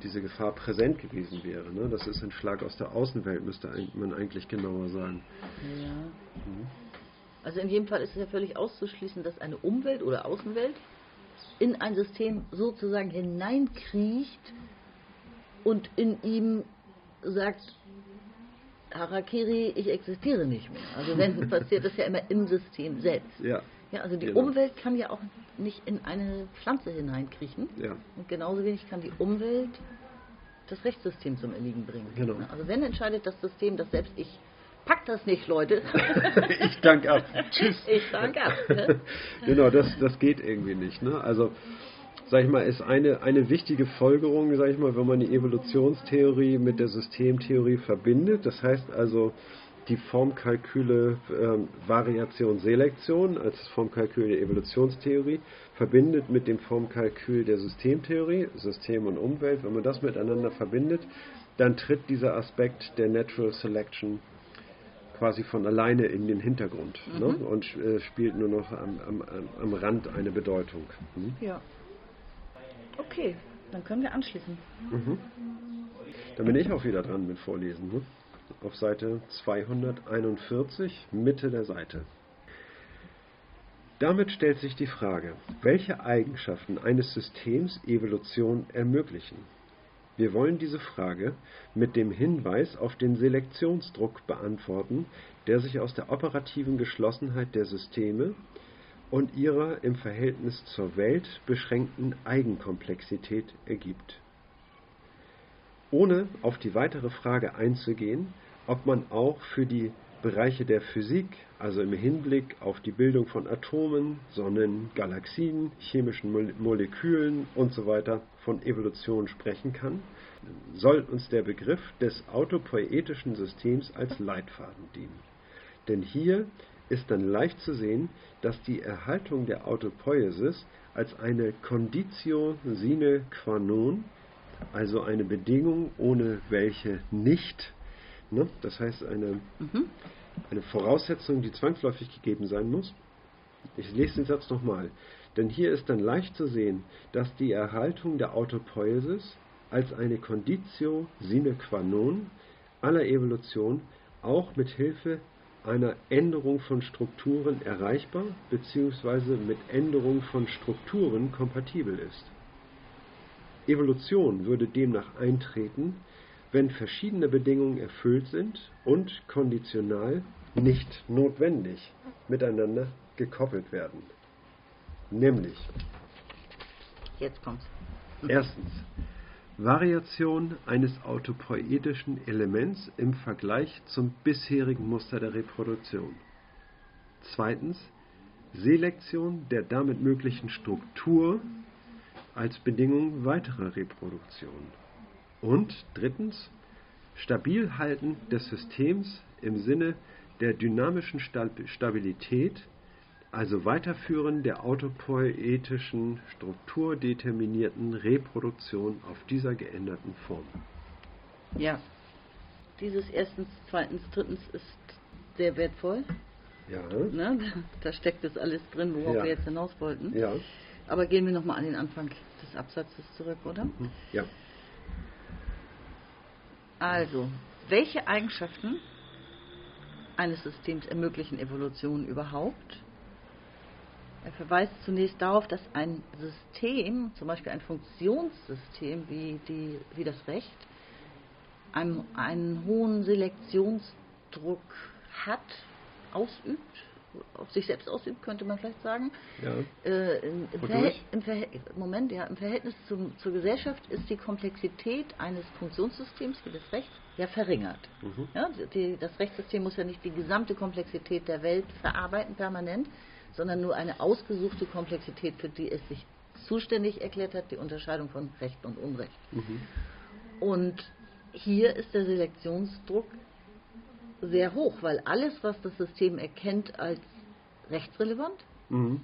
A: diese Gefahr präsent gewesen wäre. Ne? Das ist ein Schlag aus der Außenwelt, müsste man eigentlich genauer sagen.
B: Ja. Mhm. Also in jedem Fall ist es ja völlig auszuschließen, dass eine Umwelt oder Außenwelt in ein System sozusagen hineinkriecht und in ihm sagt, Harakiri, ich existiere nicht mehr. Also wenn [LAUGHS] passiert das ja immer im System selbst.
A: Ja.
B: Ja, also die genau. Umwelt kann ja auch nicht in eine Pflanze hineinkriechen.
A: Ja.
B: Und genauso wenig kann die Umwelt das Rechtssystem zum Erliegen bringen.
A: Genau.
B: Also wenn entscheidet das System, dass selbst ich pack das nicht, Leute. [LAUGHS]
A: ich danke ab. [LAUGHS] Tschüss.
B: Ich danke ab. Ne?
A: genau, das, das geht irgendwie nicht. Ne? Also sag ich mal, ist eine, eine wichtige Folgerung, sag ich mal, wenn man die Evolutionstheorie mit der Systemtheorie verbindet. Das heißt also, die Formkalküle ähm, Variation Selektion als Formkalkül der Evolutionstheorie verbindet mit dem Formkalkül der Systemtheorie, System und Umwelt. Wenn man das miteinander verbindet, dann tritt dieser Aspekt der Natural Selection quasi von alleine in den Hintergrund
B: Mhm.
A: ne? und äh, spielt nur noch am, am, am Rand eine Bedeutung. Hm?
B: Ja. Okay, dann können wir anschließen.
A: Dann bin ich auch wieder dran mit Vorlesen. Ne? Auf Seite 241, Mitte der Seite. Damit stellt sich die Frage, welche Eigenschaften eines Systems Evolution ermöglichen. Wir wollen diese Frage mit dem Hinweis auf den Selektionsdruck beantworten, der sich aus der operativen Geschlossenheit der Systeme und ihrer im Verhältnis zur Welt beschränkten Eigenkomplexität ergibt. Ohne auf die weitere Frage einzugehen, ob man auch für die Bereiche der Physik, also im Hinblick auf die Bildung von Atomen, Sonnen, Galaxien, chemischen Mole- Molekülen usw. von Evolution sprechen kann, soll uns der Begriff des autopoietischen Systems als Leitfaden dienen. Denn hier ist dann leicht zu sehen, dass die Erhaltung der Autopoiesis als eine Conditio sine qua non, also eine Bedingung, ohne welche nicht, ne, das heißt eine, eine Voraussetzung, die zwangsläufig gegeben sein muss. Ich lese den Satz nochmal. Denn hier ist dann leicht zu sehen, dass die Erhaltung der Autopoiesis als eine Conditio sine qua non aller Evolution auch mit Hilfe einer Änderung von Strukturen erreichbar bzw. mit Änderung von Strukturen kompatibel ist. Evolution würde demnach eintreten, wenn verschiedene Bedingungen erfüllt sind und konditional nicht notwendig miteinander gekoppelt werden. Nämlich
B: Jetzt kommt's.
A: erstens Variation eines autopoietischen Elements im Vergleich zum bisherigen Muster der Reproduktion. Zweitens Selektion der damit möglichen Struktur als Bedingung weiterer Reproduktion. Und drittens Stabilhalten des Systems im Sinne der dynamischen Stab- Stabilität, also Weiterführen der autopoietischen strukturdeterminierten Reproduktion auf dieser geänderten Form.
B: Ja. Dieses erstens, zweitens, drittens ist sehr wertvoll.
A: Ja,
B: Ne? [LAUGHS] Da steckt das alles drin, worauf
A: Ja.
B: wir jetzt hinaus wollten.
A: ja,
B: Aber gehen wir nochmal an den Anfang des Absatzes zurück, oder?
A: ja.
B: Also, welche Eigenschaften eines Systems ermöglichen Evolution überhaupt? Er verweist zunächst darauf, dass ein System, zum Beispiel ein Funktionssystem wie, die, wie das Recht, einen, einen hohen Selektionsdruck hat, ausübt, auf sich selbst ausübt, könnte man vielleicht sagen.
A: ja.
B: Äh, im, im, Moment, ja, im Verhältnis zum, zur Gesellschaft ist die Komplexität eines Funktionssystems wie das Recht ja verringert.
A: Mhm.
B: Ja, die, das Rechtssystem muss ja nicht die gesamte Komplexität der Welt verarbeiten permanent, sondern nur eine ausgesuchte Komplexität, für die es sich zuständig erklärt hat, die Unterscheidung von Recht und Unrecht.
A: Mhm.
B: Und hier ist der Selektionsdruck sehr hoch, weil alles, was das System erkennt als rechtsrelevant,
A: Mhm.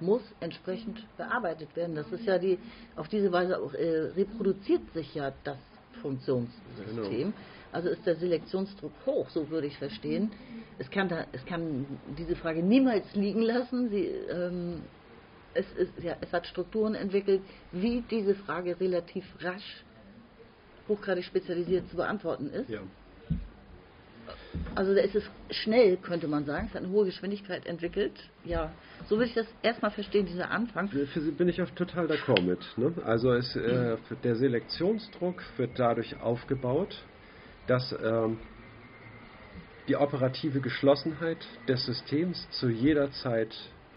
B: muss entsprechend bearbeitet werden. Das ist ja die, auf diese Weise auch, äh, reproduziert sich ja das Funktionssystem.
A: Genau.
B: Also ist der Selektionsdruck hoch, so würde ich verstehen. Es kann, da, es kann diese Frage niemals liegen lassen. Sie, ähm, es, ist, ja, es hat Strukturen entwickelt, wie diese Frage relativ rasch, hochgradig spezialisiert zu beantworten ist.
A: Ja.
B: Also da ist es schnell, könnte man sagen. Es hat eine hohe Geschwindigkeit entwickelt. Ja, so würde ich das erstmal verstehen, dieser Anfang.
A: Für Sie bin ich auch total d'accord mit. Ne? Also es, äh, der Selektionsdruck wird dadurch aufgebaut, dass ähm, die operative Geschlossenheit des Systems zu jeder Zeit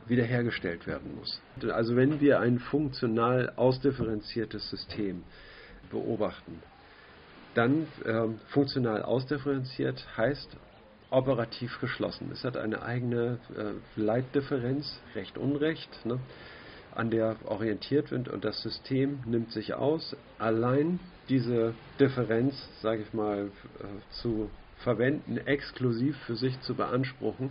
A: wiederhergestellt werden muss. Also wenn wir ein funktional ausdifferenziertes System beobachten, dann ähm, funktional ausdifferenziert heißt operativ geschlossen. Es hat eine eigene äh, Leitdifferenz, Recht Unrecht, ne, an der orientiert wird und das System nimmt sich aus, allein diese Differenz, sage ich mal, äh, zu verwenden, exklusiv für sich zu beanspruchen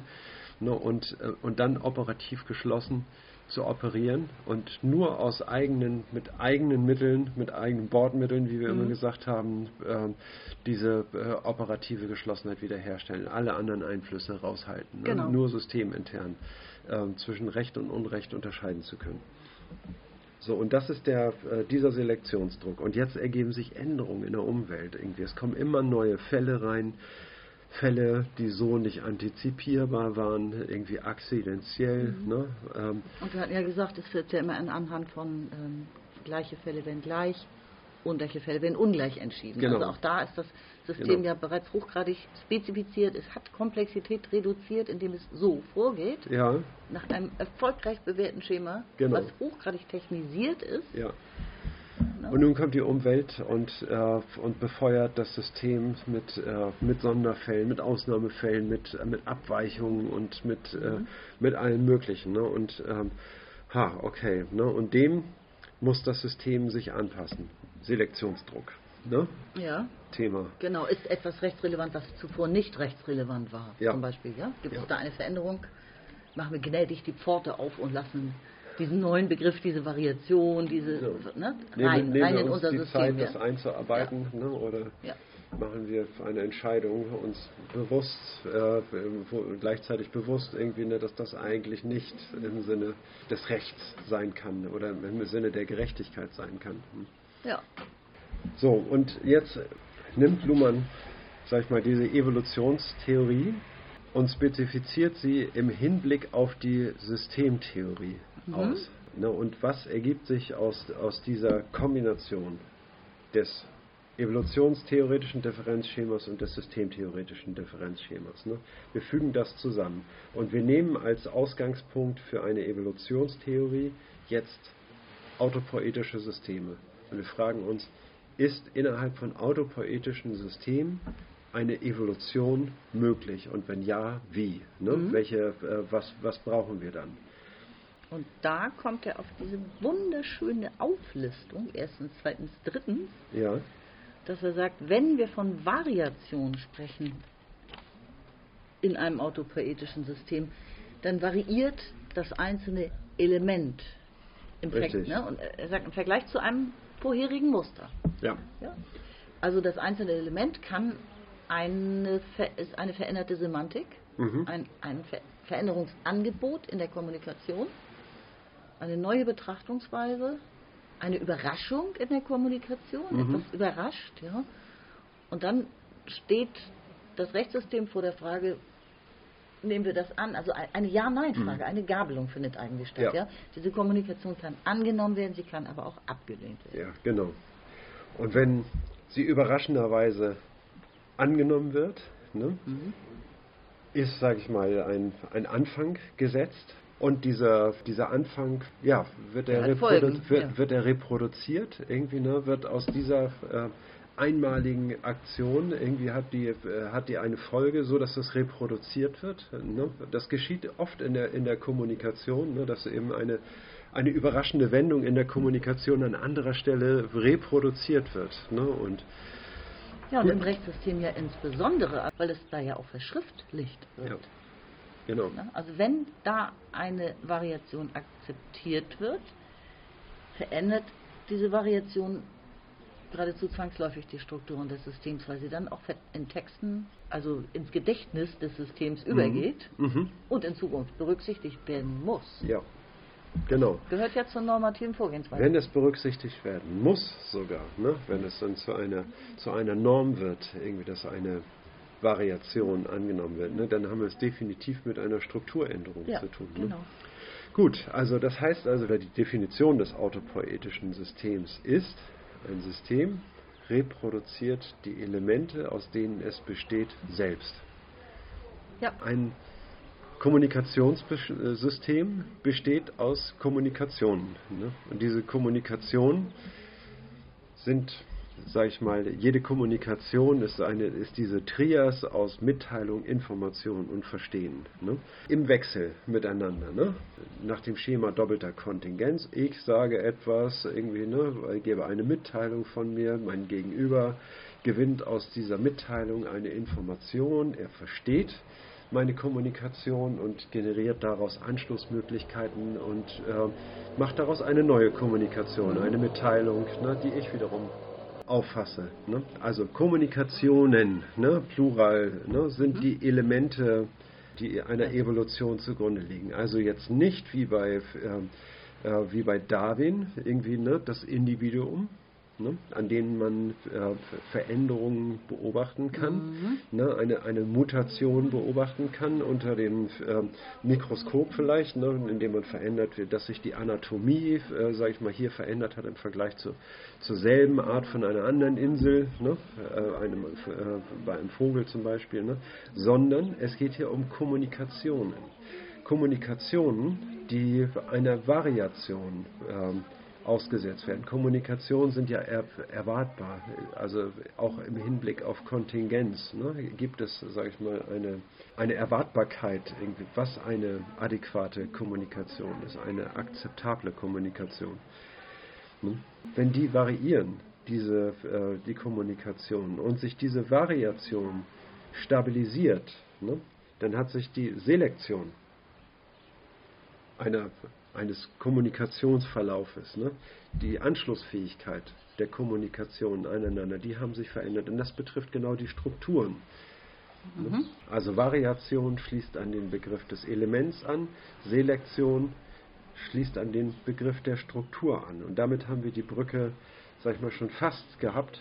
A: ne, und, äh, und dann operativ geschlossen zu operieren und nur aus eigenen, mit eigenen Mitteln, mit eigenen Bordmitteln, wie wir mhm. immer gesagt haben, äh, diese äh, operative Geschlossenheit wiederherstellen, alle anderen Einflüsse raushalten, ne? genau. nur systemintern äh, zwischen Recht und Unrecht unterscheiden zu können. So, und das ist der, äh, dieser Selektionsdruck. Und jetzt ergeben sich Änderungen in der Umwelt irgendwie. Es kommen immer neue Fälle rein, Fälle, die so nicht antizipierbar waren, irgendwie akzidentiell. Mhm. Ne?
B: Ähm, und wir hatten ja gesagt, es wird ja immer anhand von ähm, gleiche Fälle werden gleich, ungleiche Fälle werden ungleich entschieden. Genau. Also auch da ist das System genau. ja bereits hochgradig spezifiziert. Es hat Komplexität reduziert, indem es so vorgeht, ja. nach einem erfolgreich bewährten Schema, genau. was hochgradig technisiert ist.
A: Ja. Ne? Und nun kommt die Umwelt und, äh, und befeuert das System mit, äh, mit Sonderfällen, mit Ausnahmefällen, mit, äh, mit Abweichungen und mit, äh, mhm. mit allem Möglichen. Ne? Und ähm, ha, okay. Ne? Und dem muss das System sich anpassen. Selektionsdruck. Ne?
B: Ja.
A: Thema.
B: Genau, ist etwas rechtsrelevant, was zuvor nicht rechtsrelevant war, ja. zum Beispiel. Ja? Gibt ja. es da eine Veränderung? Machen wir gnädig die Pforte auf und lassen diesen neuen Begriff, diese Variation, diese
A: so. ne, rein, nehmen, rein in unser die System. Zeit, ja. das einzuarbeiten, ja. ne, oder ja. machen wir eine Entscheidung uns bewusst, äh, gleichzeitig bewusst irgendwie, ne, dass das eigentlich nicht im Sinne des Rechts sein kann oder im Sinne der Gerechtigkeit sein kann. Hm.
B: Ja.
A: So, und jetzt nimmt Luhmann, sag ich mal, diese Evolutionstheorie und spezifiziert sie im Hinblick auf die Systemtheorie mhm. aus. Ne, und was ergibt sich aus, aus dieser Kombination des evolutionstheoretischen Differenzschemas und des systemtheoretischen Differenzschemas. Ne? Wir fügen das zusammen. Und wir nehmen als Ausgangspunkt für eine Evolutionstheorie jetzt autopoetische Systeme. Wir fragen uns, ist innerhalb von autopoetischen Systemen eine Evolution möglich? Und wenn ja, wie? Ne? Mhm. Welche, äh, was, was brauchen wir dann?
B: Und da kommt er auf diese wunderschöne Auflistung, erstens, zweitens, drittens,
A: ja.
B: dass er sagt, wenn wir von Variation sprechen in einem autopoetischen System, dann variiert das einzelne Element im Richtig. Ne? Und er sagt im Vergleich zu einem vorherigen Muster.
A: Ja.
B: ja? Also das einzelne Element kann eine, ist eine veränderte Semantik, mhm. ein, ein Veränderungsangebot in der Kommunikation, eine neue Betrachtungsweise, eine Überraschung in der Kommunikation, mhm. etwas überrascht, ja. Und dann steht das Rechtssystem vor der Frage, nehmen wir das an? Also eine Ja-Nein-Frage, mhm. eine Gabelung findet eigentlich statt. Ja. ja. Diese Kommunikation kann angenommen werden, sie kann aber auch abgelehnt werden.
A: Ja, genau. Und wenn sie überraschenderweise angenommen wird, ne, mhm. ist, sage ich mal, ein, ein Anfang gesetzt. Und dieser, dieser Anfang, ja, wird er, ja, reprodu wird, ja. wird er reproduziert, irgendwie, ne, wird aus dieser äh, einmaligen Aktion. Irgendwie hat die, äh, hat die eine Folge, so dass das reproduziert wird. Ne? Das geschieht oft in der, in der Kommunikation, ne? dass eben eine, eine überraschende Wendung in der Kommunikation an anderer Stelle reproduziert wird. Ne? Und
B: ja, und im Rechtssystem ja insbesondere, weil es da ja auch verschriftlicht wird. Ja.
A: Genau.
B: Also wenn da eine Variation akzeptiert wird, verändert diese Variation geradezu zwangsläufig die Strukturen des Systems, weil sie dann auch in Texten, also ins Gedächtnis des Systems mhm. übergeht mhm. und in Zukunft berücksichtigt werden muss.
A: Ja, genau.
B: Gehört ja zur normativen Vorgehensweise.
A: Wenn es berücksichtigt werden muss sogar, ne? wenn es dann zu einer, zu einer Norm wird, irgendwie, dass eine Variation angenommen wird, ne? dann haben wir es definitiv mit einer Strukturänderung ja, zu tun. Ne? Genau. Gut, also das heißt also, die Definition des autopoetischen Systems ist, ein System reproduziert die Elemente, aus denen es besteht, selbst.
B: Ja.
A: Ein Kommunikationssystem besteht aus Kommunikationen. Ne? Und diese Kommunikationen sind sage ich mal, jede Kommunikation ist, eine, ist diese Trias aus Mitteilung, Information und Verstehen. Ne? Im Wechsel miteinander. Ne? Nach dem Schema doppelter Kontingenz. Ich sage etwas, irgendwie, ne, gebe eine Mitteilung von mir, mein Gegenüber gewinnt aus dieser Mitteilung eine Information, er versteht meine Kommunikation und generiert daraus Anschlussmöglichkeiten und äh, macht daraus eine neue Kommunikation, eine Mitteilung, ne, die ich wiederum auffasse. Ne? Also Kommunikationen, ne, Plural, ne, sind mhm. die Elemente, die einer Evolution zugrunde liegen. Also jetzt nicht wie bei, äh, äh, wie bei Darwin, irgendwie ne, das Individuum, ne, an denen man äh, Veränderungen beobachten kann, mhm. ne, eine, eine Mutation beobachten kann unter dem äh, Mikroskop vielleicht, ne, indem man verändert wird, dass sich die Anatomie, äh, sage ich mal, hier verändert hat im Vergleich zu, zur selben Art von einer anderen Insel, ne, äh, einem, äh, bei einem Vogel zum Beispiel, ne, sondern es geht hier um Kommunikationen. Kommunikationen, die einer Variation ähm, ausgesetzt werden. Kommunikation sind ja er, erwartbar, also auch im Hinblick auf Kontingenz ne, gibt es, sage ich mal, eine, eine Erwartbarkeit, was eine adäquate Kommunikation ist, eine akzeptable Kommunikation. Ne? Wenn die variieren, diese, äh, die Kommunikation, und sich diese Variation stabilisiert, ne, dann hat sich die Selektion einer eines Kommunikationsverlaufes. Ne? Die Anschlussfähigkeit der Kommunikation aneinander, die haben sich verändert. Und das betrifft genau die Strukturen. Ne? Mhm. Also Variation schließt an den Begriff des Elements an, Selektion schließt an den Begriff der Struktur an. Und damit haben wir die Brücke, sag ich mal, schon fast gehabt.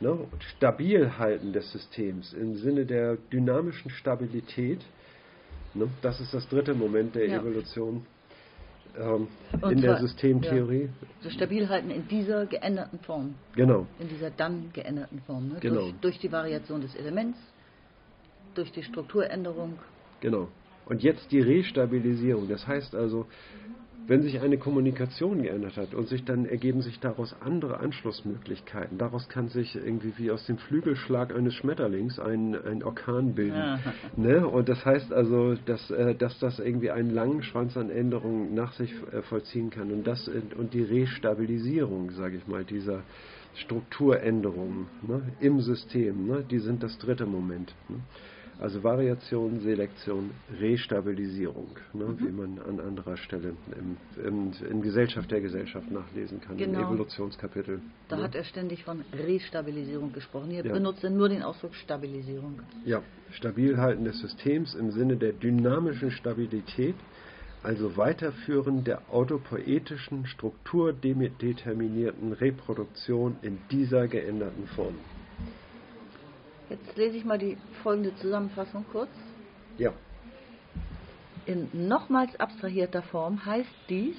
A: Ne? Stabil halten des Systems im Sinne der dynamischen Stabilität. Ne? Das ist das dritte Moment der ja. Evolution ähm, in der Systemtheorie. Ja,
B: so stabil halten in dieser geänderten Form.
A: Genau.
B: In dieser dann geänderten Form. Ne?
A: Genau.
B: Durch, durch die Variation des Elements, durch die Strukturänderung.
A: Genau. Und jetzt die Restabilisierung. Das heißt also, wenn sich eine Kommunikation geändert hat und sich dann ergeben sich daraus andere Anschlussmöglichkeiten, daraus kann sich irgendwie wie aus dem Flügelschlag eines Schmetterlings ein, ein Orkan bilden. Ja. Ne? Und das heißt also, dass, äh, dass das irgendwie einen langen Schwanz an Änderungen nach sich äh, vollziehen kann. Und, das, und die Restabilisierung, sage ich mal, dieser Strukturänderungen ne? im System, ne? die sind das dritte Moment. Ne? Also Variation, Selektion, Restabilisierung, ne, mhm. wie man an anderer Stelle im, im, in Gesellschaft der Gesellschaft nachlesen kann, genau. im Evolutionskapitel.
B: Da ne? hat er ständig von Restabilisierung gesprochen. Hier ja. benutzt er nur den Ausdruck Stabilisierung.
A: Ja, Stabilhalten des Systems im Sinne der dynamischen Stabilität, also Weiterführen der autopoetischen, strukturdeterminierten Reproduktion in dieser geänderten Form.
B: Jetzt lese ich mal die folgende Zusammenfassung kurz.
A: Ja.
B: In nochmals abstrahierter Form heißt dies,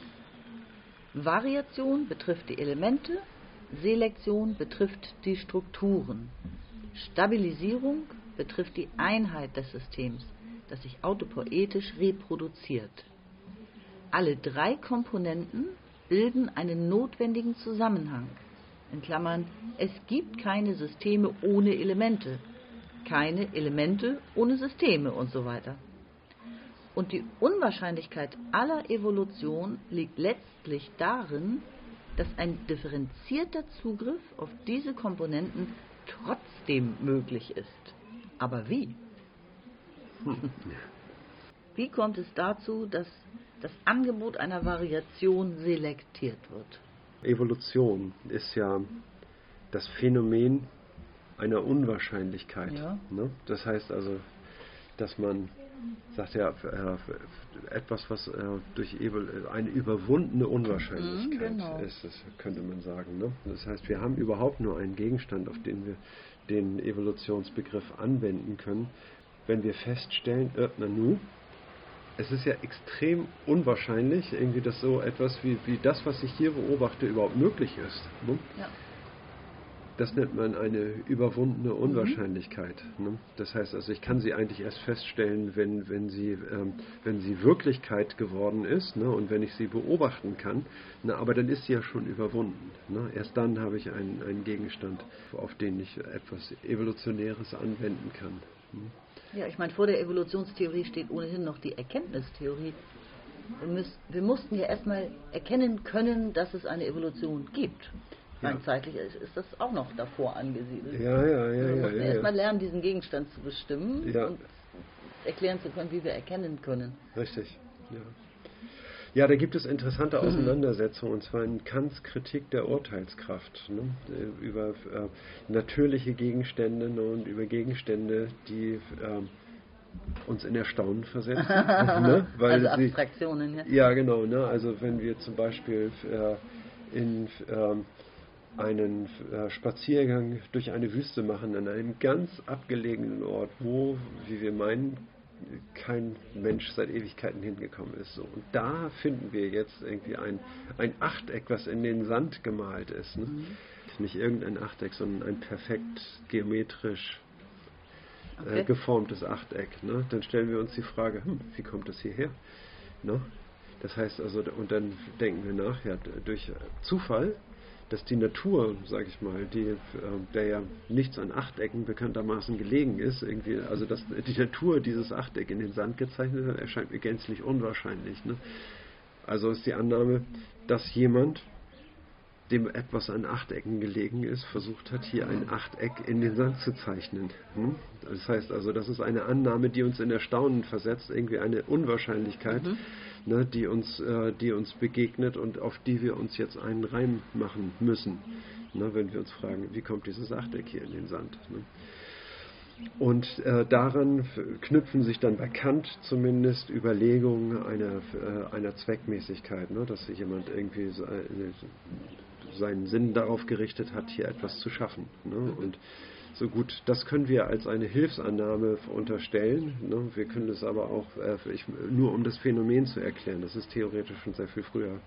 B: Variation betrifft die Elemente, Selektion betrifft die Strukturen, Stabilisierung betrifft die Einheit des Systems, das sich autopoetisch reproduziert. Alle drei Komponenten bilden einen notwendigen Zusammenhang in Klammern, es gibt keine Systeme ohne Elemente, keine Elemente ohne Systeme und so weiter. Und die Unwahrscheinlichkeit aller Evolution liegt letztlich darin, dass ein differenzierter Zugriff auf diese Komponenten trotzdem möglich ist. Aber wie? Wie kommt es dazu, dass das Angebot einer Variation selektiert wird?
A: Evolution ist ja das Phänomen einer Unwahrscheinlichkeit. Ja. Ne? Das heißt also, dass man sagt ja äh, etwas, was äh, durch eine überwundene Unwahrscheinlichkeit mhm, genau. ist, das könnte man sagen. Ne? Das heißt, wir haben überhaupt nur einen Gegenstand, auf den wir den Evolutionsbegriff anwenden können, wenn wir feststellen, äh, na nu, es ist ja extrem unwahrscheinlich, irgendwie, dass so etwas wie, wie das, was ich hier beobachte, überhaupt möglich ist. Ne? Ja. Das nennt man eine überwundene mhm. Unwahrscheinlichkeit. Ne? Das heißt also, ich kann sie eigentlich erst feststellen, wenn, wenn, sie, ähm, wenn sie Wirklichkeit geworden ist ne? und wenn ich sie beobachten kann. Na, aber dann ist sie ja schon überwunden. Ne? Erst dann habe ich einen, einen Gegenstand, auf den ich etwas Evolutionäres anwenden kann.
B: Ja, ich meine, vor der Evolutionstheorie steht ohnehin noch die Erkenntnistheorie. Wir, müß, wir mussten ja erstmal erkennen können, dass es eine Evolution gibt. Rein ja. zeitlich ist, ist, das auch noch davor angesiedelt.
A: Ja, ja, ja.
B: Wir
A: ja,
B: mussten
A: ja,
B: erstmal lernen, diesen Gegenstand zu bestimmen.
A: Ja.
B: Und erklären zu können, wie wir erkennen können.
A: Richtig, ja. Ja, da gibt es interessante mhm. Auseinandersetzungen, und zwar in Kants Kritik der Urteilskraft, ne? Äh, über äh, natürliche Gegenstände ne? und über Gegenstände, die äh, uns in Erstaunen versetzen. [LAUGHS]
B: ne? Weil also Abstraktionen,
A: sie, ja. Ja, genau. Ne? Also wenn wir zum Beispiel äh, in ähm, einen äh, Spaziergang durch eine Wüste machen, an einem ganz abgelegenen Ort, wo, wie wir meinen, kein Mensch seit Ewigkeiten hingekommen ist. So. Und da finden wir jetzt irgendwie ein, ein Achteck, was in den Sand gemalt ist. Ne? Mhm. Nicht irgendein Achteck, sondern ein perfekt geometrisch äh, okay. äh, geformtes Achteck. Ne? Dann stellen wir uns die Frage, hm, wie kommt das hierher? Ne? Das heißt also, und dann denken wir nach, ja, durch Zufall dass die Natur, sage ich mal, die, äh, der ja nichts an Achtecken bekanntermaßen gelegen ist, irgendwie, also dass die Natur dieses Achteck in den Sand gezeichnet hat, erscheint mir gänzlich unwahrscheinlich. Ne? Also ist die Annahme, dass jemand, dem etwas an Achtecken gelegen ist, versucht hat, hier ein Achteck in den Sand zu zeichnen. Hm? Das heißt also, das ist eine Annahme, die uns in Erstaunen versetzt, irgendwie eine Unwahrscheinlichkeit. Mhm ne, die, uns, äh, die uns begegnet und auf die wir uns jetzt einen Reim machen müssen, ne, wenn wir uns fragen, wie kommt dieses Achteck hier in den Sand. Ne? Und äh, daran knüpfen sich dann bei Kant zumindest Überlegungen einer, äh, einer Zweckmäßigkeit, ne, dass jemand irgendwie äh, seinen Sinn darauf gerichtet hat, hier etwas zu schaffen. Ne, und so gut, das können wir als eine Hilfsannahme unterstellen. Ne? Wir können es aber auch, äh, ich, nur um das Phänomen zu erklären, das ist theoretisch schon sehr viel früher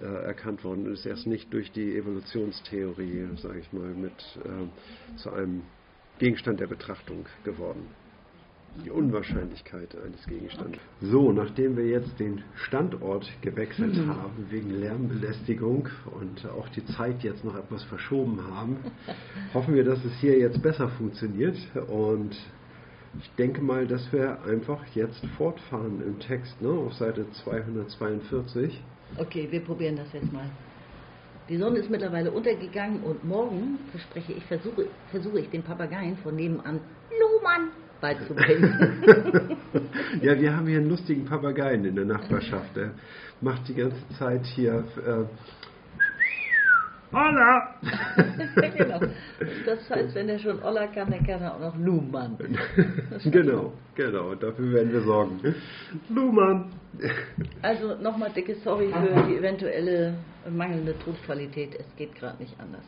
A: äh, erkannt worden und ist erst nicht durch die Evolutionstheorie, sage ich mal, mit äh, zu einem Gegenstand der Betrachtung geworden die Unwahrscheinlichkeit eines Gegenstandes. So, nachdem wir jetzt den Standort gewechselt mhm. haben wegen Lärmbelästigung und auch die Zeit jetzt noch etwas verschoben haben, [LAUGHS] hoffen wir, dass es hier jetzt besser funktioniert und ich denke mal, dass wir einfach jetzt fortfahren im Text, ne, auf Seite 242.
B: Okay, wir probieren das jetzt mal. Die Sonne ist mittlerweile untergegangen und morgen, verspreche ich, versuche, versuche ich den Papageien von nebenan, Luhmann, beizubringen. [LAUGHS]
A: ja, wir haben hier einen lustigen Papageien in der Nachbarschaft. Der macht die ganze Zeit hier. Äh, Olla! [LAUGHS]
B: genau. Das heißt, wenn er schon Olla kann, dann kann er auch noch Luhmann.
A: genau, genau. Dafür werden wir sorgen. Luhmann!
B: Also nochmal dicke Sorry für die eventuelle mangelnde Tonqualität. Es geht gerade nicht anders.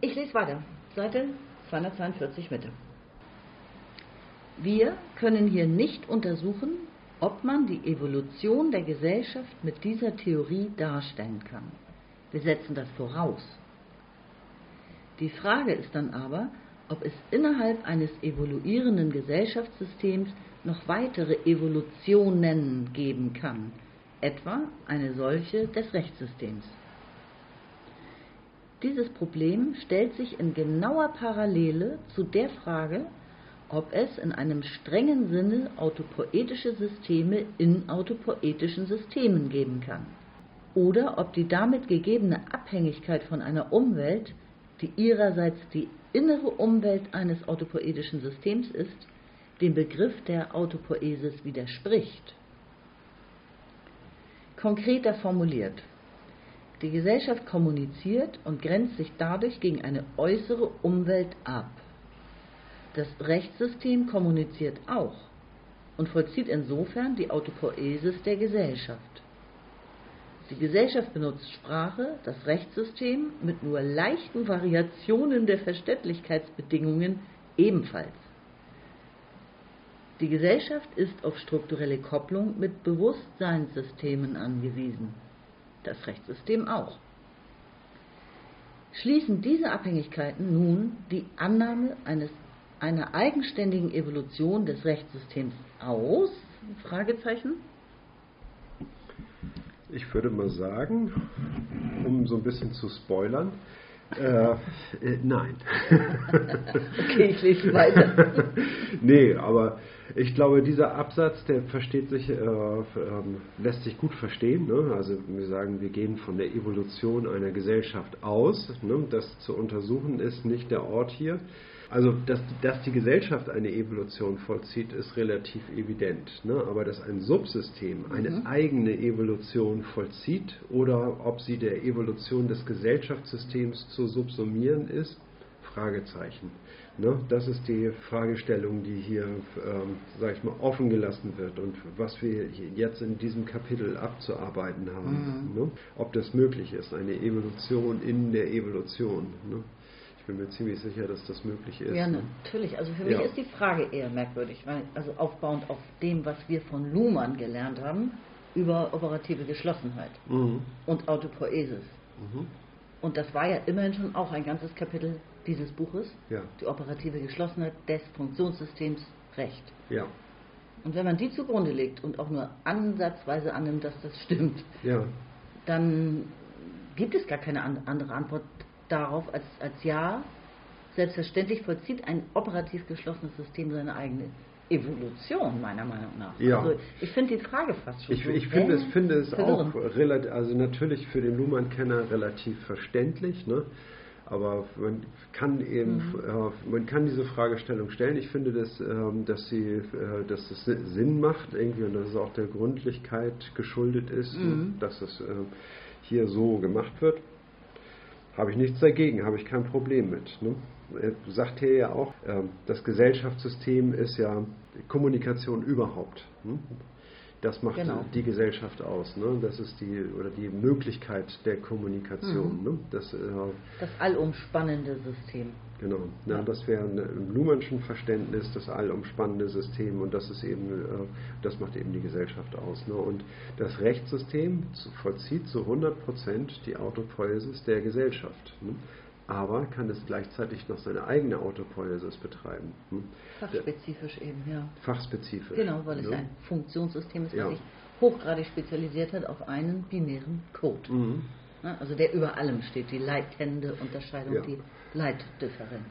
B: Ich lese weiter. Seite 242 Mitte. Wir können hier nicht untersuchen, ob man die Evolution der Gesellschaft mit dieser Theorie darstellen kann. Wir setzen das voraus. Die Frage ist dann aber, ob es innerhalb eines evoluierenden Gesellschaftssystems noch weitere Evolutionen geben kann, etwa eine solche des Rechtssystems. Dieses Problem stellt sich in genauer Parallele zu der Frage, ob es in einem strengen Sinne autopoetische Systeme in autopoetischen Systemen geben kann, oder ob die damit gegebene Abhängigkeit von einer Umwelt, die ihrerseits die innere Umwelt eines autopoetischen Systems ist, dem Begriff der Autopoesis widerspricht. Konkreter formuliert, die Gesellschaft kommuniziert und grenzt sich dadurch gegen eine äußere Umwelt ab. Das Rechtssystem kommuniziert auch und vollzieht insofern die Autopoesis der Gesellschaft. Die Gesellschaft benutzt Sprache, das Rechtssystem mit nur leichten Variationen der Verständlichkeitsbedingungen ebenfalls. Die Gesellschaft ist auf strukturelle Kopplung mit Bewusstseinssystemen angewiesen, das Rechtssystem auch. Schließen diese Abhängigkeiten nun die Annahme eines einer eigenständigen Evolution des Rechtssystems aus? Fragezeichen.
A: Ich würde mal sagen, um so ein bisschen zu spoilern, äh, äh, nein.
B: okay, ich lese weiter. [LAUGHS]
A: nee, aber ich glaube, dieser Absatz, der versteht sich, äh, äh, lässt sich gut verstehen. Ne? Also wir sagen, wir gehen von der Evolution einer Gesellschaft aus. Ne? Das zu untersuchen ist nicht der Ort hier. Also, dass, dass die Gesellschaft eine Evolution vollzieht, ist relativ evident. Ne? Aber dass ein Subsystem eine mhm. eigene Evolution vollzieht oder ob sie der Evolution des Gesellschaftssystems zu subsumieren ist, Fragezeichen. Ne? Das ist die Fragestellung, die hier, ähm, sage ich mal, offen gelassen wird und was wir jetzt in diesem Kapitel abzuarbeiten haben. Mhm. Ne? Ob das möglich ist, eine Evolution in der Evolution. Ne? bin mir ziemlich sicher, dass das möglich ist.
B: Ja, natürlich. Also für mich ja. ist die Frage eher merkwürdig, weil, also aufbauend auf dem, was wir von Luhmann gelernt haben, über operative Geschlossenheit mhm. und Autopoiesis. Mhm. Und das war ja immerhin schon auch ein ganzes Kapitel dieses Buches, ja. die operative Geschlossenheit des Funktionssystems Recht.
A: Ja.
B: Und wenn man die zugrunde legt und auch nur ansatzweise annimmt, dass das stimmt, ja. dann gibt es gar keine andere Antwort darauf als, als Ja. Selbstverständlich vollzieht ein operativ geschlossenes System seine eigene Evolution, meiner Meinung nach.
A: Ja.
B: Also ich finde die Frage fast schon.
A: Ich, so ich finde, es, finde es auch relativ, also natürlich für den Luhmann-Kenner relativ verständlich, ne? Aber man kann eben, mhm. äh, man kann diese Fragestellung stellen. Ich finde, dass, äh, dass, sie, äh, dass es Sinn macht irgendwie und dass es auch der Gründlichkeit geschuldet ist, mhm. dass es äh, hier so gemacht wird. Habe ich nichts dagegen, habe ich kein Problem mit. Ne? Er sagt hier ja auch, ähm, das Gesellschaftssystem ist ja Kommunikation überhaupt. Ne? Das macht genau. die Gesellschaft aus. Ne? Das ist die oder die Möglichkeit der Kommunikation. Mhm. Ne?
B: Das, äh, das allumspannende System.
A: Genau. Ja, das wäre im Luhmannschen Verständnis das allumspannende System und das ist eben, äh, das macht eben die Gesellschaft aus. Ne? Und das Rechtssystem vollzieht zu 100 Prozent die Autopoiesis der Gesellschaft. Ne? Aber kann es gleichzeitig noch seine eigene Autopoiesis betreiben.
B: Hm? Fachspezifisch eben, ja.
A: Fachspezifisch.
B: Genau, weil es ein Funktionssystem ist, das ja. sich hochgradig spezialisiert hat auf einen binären Code. Mhm. Also der über allem steht, die leitende Unterscheidung, ja. die Leitdifferenz.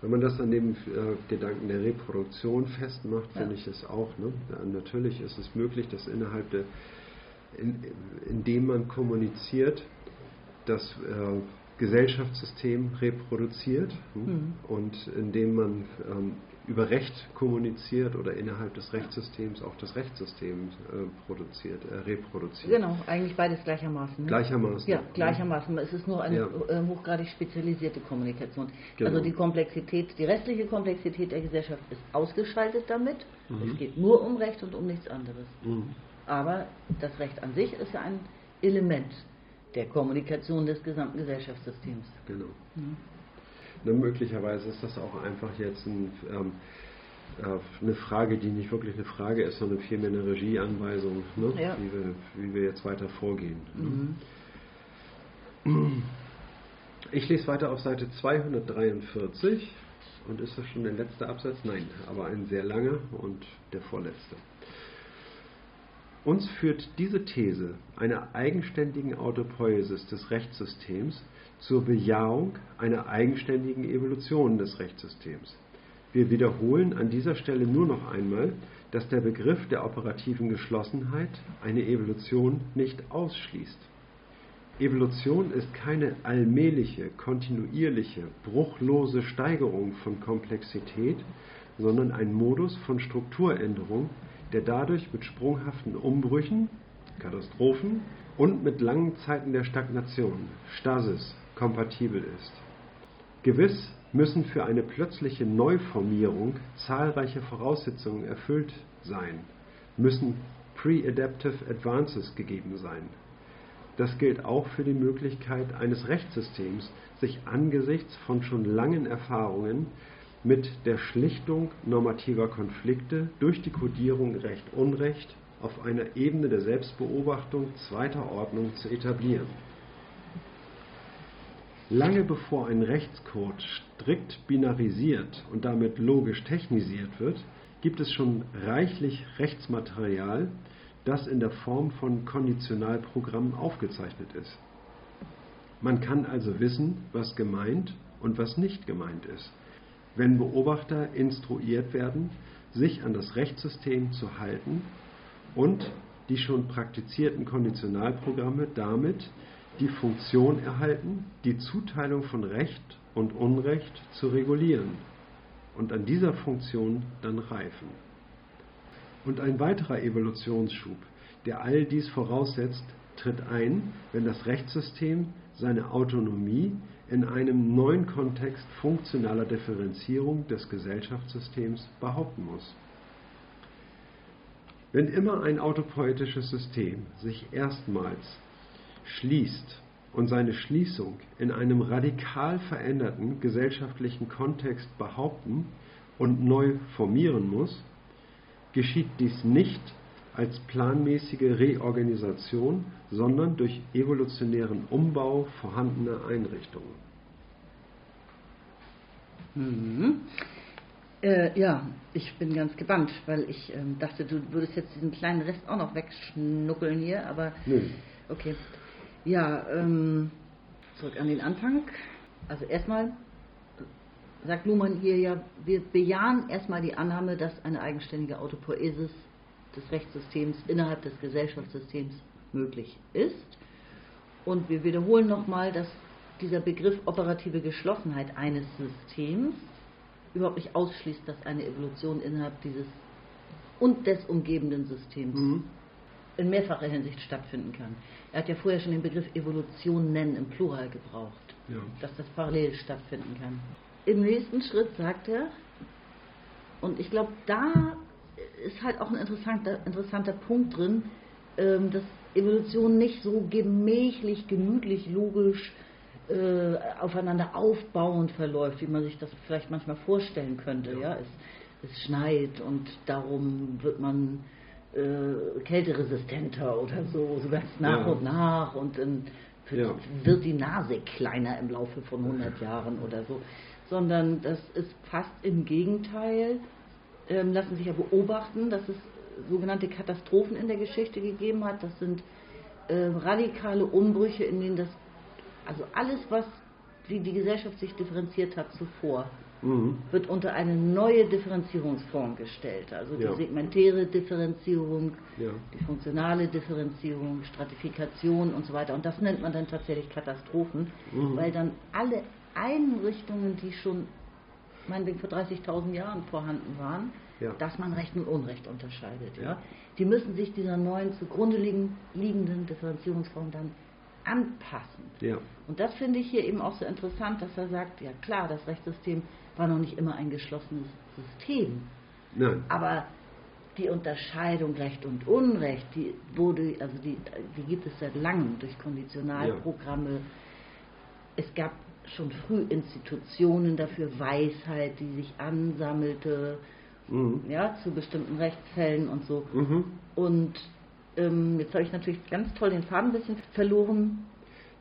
A: Wenn man das an dem äh, Gedanken der Reproduktion festmacht, ja. finde ich es auch. Ne? natürlich ist es möglich, dass innerhalb der, in, indem man kommuniziert, dass äh, Gesellschaftssystem reproduziert mhm. und indem man ähm, über Recht kommuniziert oder innerhalb des Rechtssystems auch das Rechtssystem äh, produziert, äh, reproduziert.
B: Genau, eigentlich beides gleichermaßen. Ne?
A: Gleichermaßen.
B: Ja, gleichermaßen. Es ist nur eine ja. äh, hochgradig spezialisierte Kommunikation. Genau. Also die Komplexität, die restliche Komplexität der Gesellschaft ist ausgeschaltet damit. Mhm. Es geht nur um Recht und um nichts anderes. Mhm. Aber das Recht an sich ist ja ein Element der Kommunikation des gesamten Gesellschaftssystems.
A: Genau. Mhm. Na, möglicherweise ist das auch einfach jetzt ein, ähm, äh, eine Frage, die nicht wirklich eine Frage ist, sondern vielmehr eine Regieanweisung, ne? ja. wie, wir, wie wir jetzt weiter vorgehen. Ne? Mhm. Ich lese weiter auf Seite 243 und ist das schon der letzte Absatz? Nein, aber ein sehr langer und der vorletzte. Uns führt diese These einer eigenständigen Autopoiesis des Rechtssystems zur Bejahung einer eigenständigen Evolution des Rechtssystems. Wir wiederholen an dieser Stelle nur noch einmal, dass der Begriff der operativen Geschlossenheit eine Evolution nicht ausschließt. Evolution ist keine allmähliche, kontinuierliche, bruchlose Steigerung von Komplexität, sondern ein Modus von Strukturänderung, der dadurch mit sprunghaften Umbrüchen, Katastrophen und mit langen Zeiten der Stagnation, Stasis, kompatibel ist. Gewiss müssen für eine plötzliche Neuformierung zahlreiche Voraussetzungen erfüllt sein, müssen Pre-Adaptive Advances gegeben sein. Das gilt auch für die Möglichkeit eines Rechtssystems, sich angesichts von schon langen Erfahrungen mit der Schlichtung normativer Konflikte durch die Kodierung Recht-Unrecht auf einer Ebene der Selbstbeobachtung zweiter Ordnung zu etablieren. Lange bevor ein Rechtscode strikt binarisiert und damit logisch technisiert wird, gibt es schon reichlich Rechtsmaterial, das in der Form von Konditionalprogrammen aufgezeichnet ist. Man kann also wissen, was gemeint und was nicht gemeint ist wenn Beobachter instruiert werden, sich an das Rechtssystem zu halten und die schon praktizierten Konditionalprogramme damit die Funktion erhalten, die Zuteilung von Recht und Unrecht zu regulieren. und an dieser Funktion dann reifen. Und ein weiterer Evolutionsschub, der all dies voraussetzt, tritt ein, wenn das Rechtssystem seine Autonomie in einem neuen Kontext funktionaler Differenzierung des Gesellschaftssystems behaupten muss. Wenn immer ein autopoetisches System sich erstmals schließt und seine Schließung in einem radikal veränderten gesellschaftlichen Kontext behaupten und neu formieren muss, geschieht dies nicht als planmäßige Reorganisation, sondern durch evolutionären Umbau vorhandener Einrichtungen.
B: Mhm. Äh, ja, ich bin ganz gebannt, weil ich ähm, dachte, du würdest jetzt diesen kleinen Rest auch noch wegschnuckeln hier, aber
A: Nö.
B: okay. Ja, ähm, zurück an den Anfang. Also erstmal sagt Luhmann hier ja, wir bejahen erstmal die Annahme, dass eine eigenständige Autopoesis des Rechtssystems innerhalb des Gesellschaftssystems möglich ist. Und wir wiederholen nochmal, dass dieser Begriff operative Geschlossenheit eines Systems überhaupt nicht ausschließt, dass eine Evolution innerhalb dieses und des umgebenden Systems
A: Mhm.
B: in mehrfacher Hinsicht stattfinden kann. Er hat ja vorher schon den Begriff Evolution nennen im Plural gebraucht,
A: Ja.
B: dass das parallel stattfinden kann. Im nächsten Schritt sagt er, und ich glaube, da ist halt auch ein interessanter, interessanter Punkt drin, ähm, dass Evolution nicht so gemächlich, gemütlich, logisch äh, aufeinander aufbauend verläuft, wie man sich das vielleicht manchmal vorstellen könnte. Ja.
A: Ja.
B: Es, es schneit und darum wird man äh, kälteresistenter oder so, so ganz nach
A: Ja.
B: und nach und dann wird,
A: Ja.
B: wird die Nase kleiner im Laufe von 100 Jahren oder so, sondern das ist fast im Gegenteil, lassen sich ja beobachten, dass es sogenannte Katastrophen in der Geschichte gegeben hat. Das sind äh, radikale Umbrüche, in denen das, also alles, was wie die Gesellschaft sich differenziert hat zuvor,
A: Mhm.
B: wird unter eine neue Differenzierungsform gestellt. Also die
A: Ja.
B: segmentäre Differenzierung,
A: Ja.
B: die funktionale Differenzierung, Stratifikation und so weiter. Und das nennt man dann tatsächlich Katastrophen,
A: Mhm.
B: weil dann alle Einrichtungen, die schon meinetwegen vor 30.000 Jahren vorhanden waren,
A: Ja.
B: dass man Recht und Unrecht unterscheidet. Ja.
A: Ja.
B: Die müssen sich dieser neuen zugrunde liegen- liegenden Differenzierungsform dann anpassen.
A: Ja.
B: Und das finde ich hier eben auch so interessant, dass er sagt, ja klar, das Rechtssystem war noch nicht immer ein geschlossenes System,
A: Nein.
B: aber die Unterscheidung Recht und Unrecht, die wurde, also die, die gibt es seit langem durch Konditionalprogramme. Es gab schon früh Institutionen dafür, Weisheit, die sich ansammelte,
A: Mhm.
B: ja, zu bestimmten Rechtsfällen und so.
A: Mhm.
B: Und ähm, jetzt habe ich natürlich ganz toll den Faden ein bisschen verloren.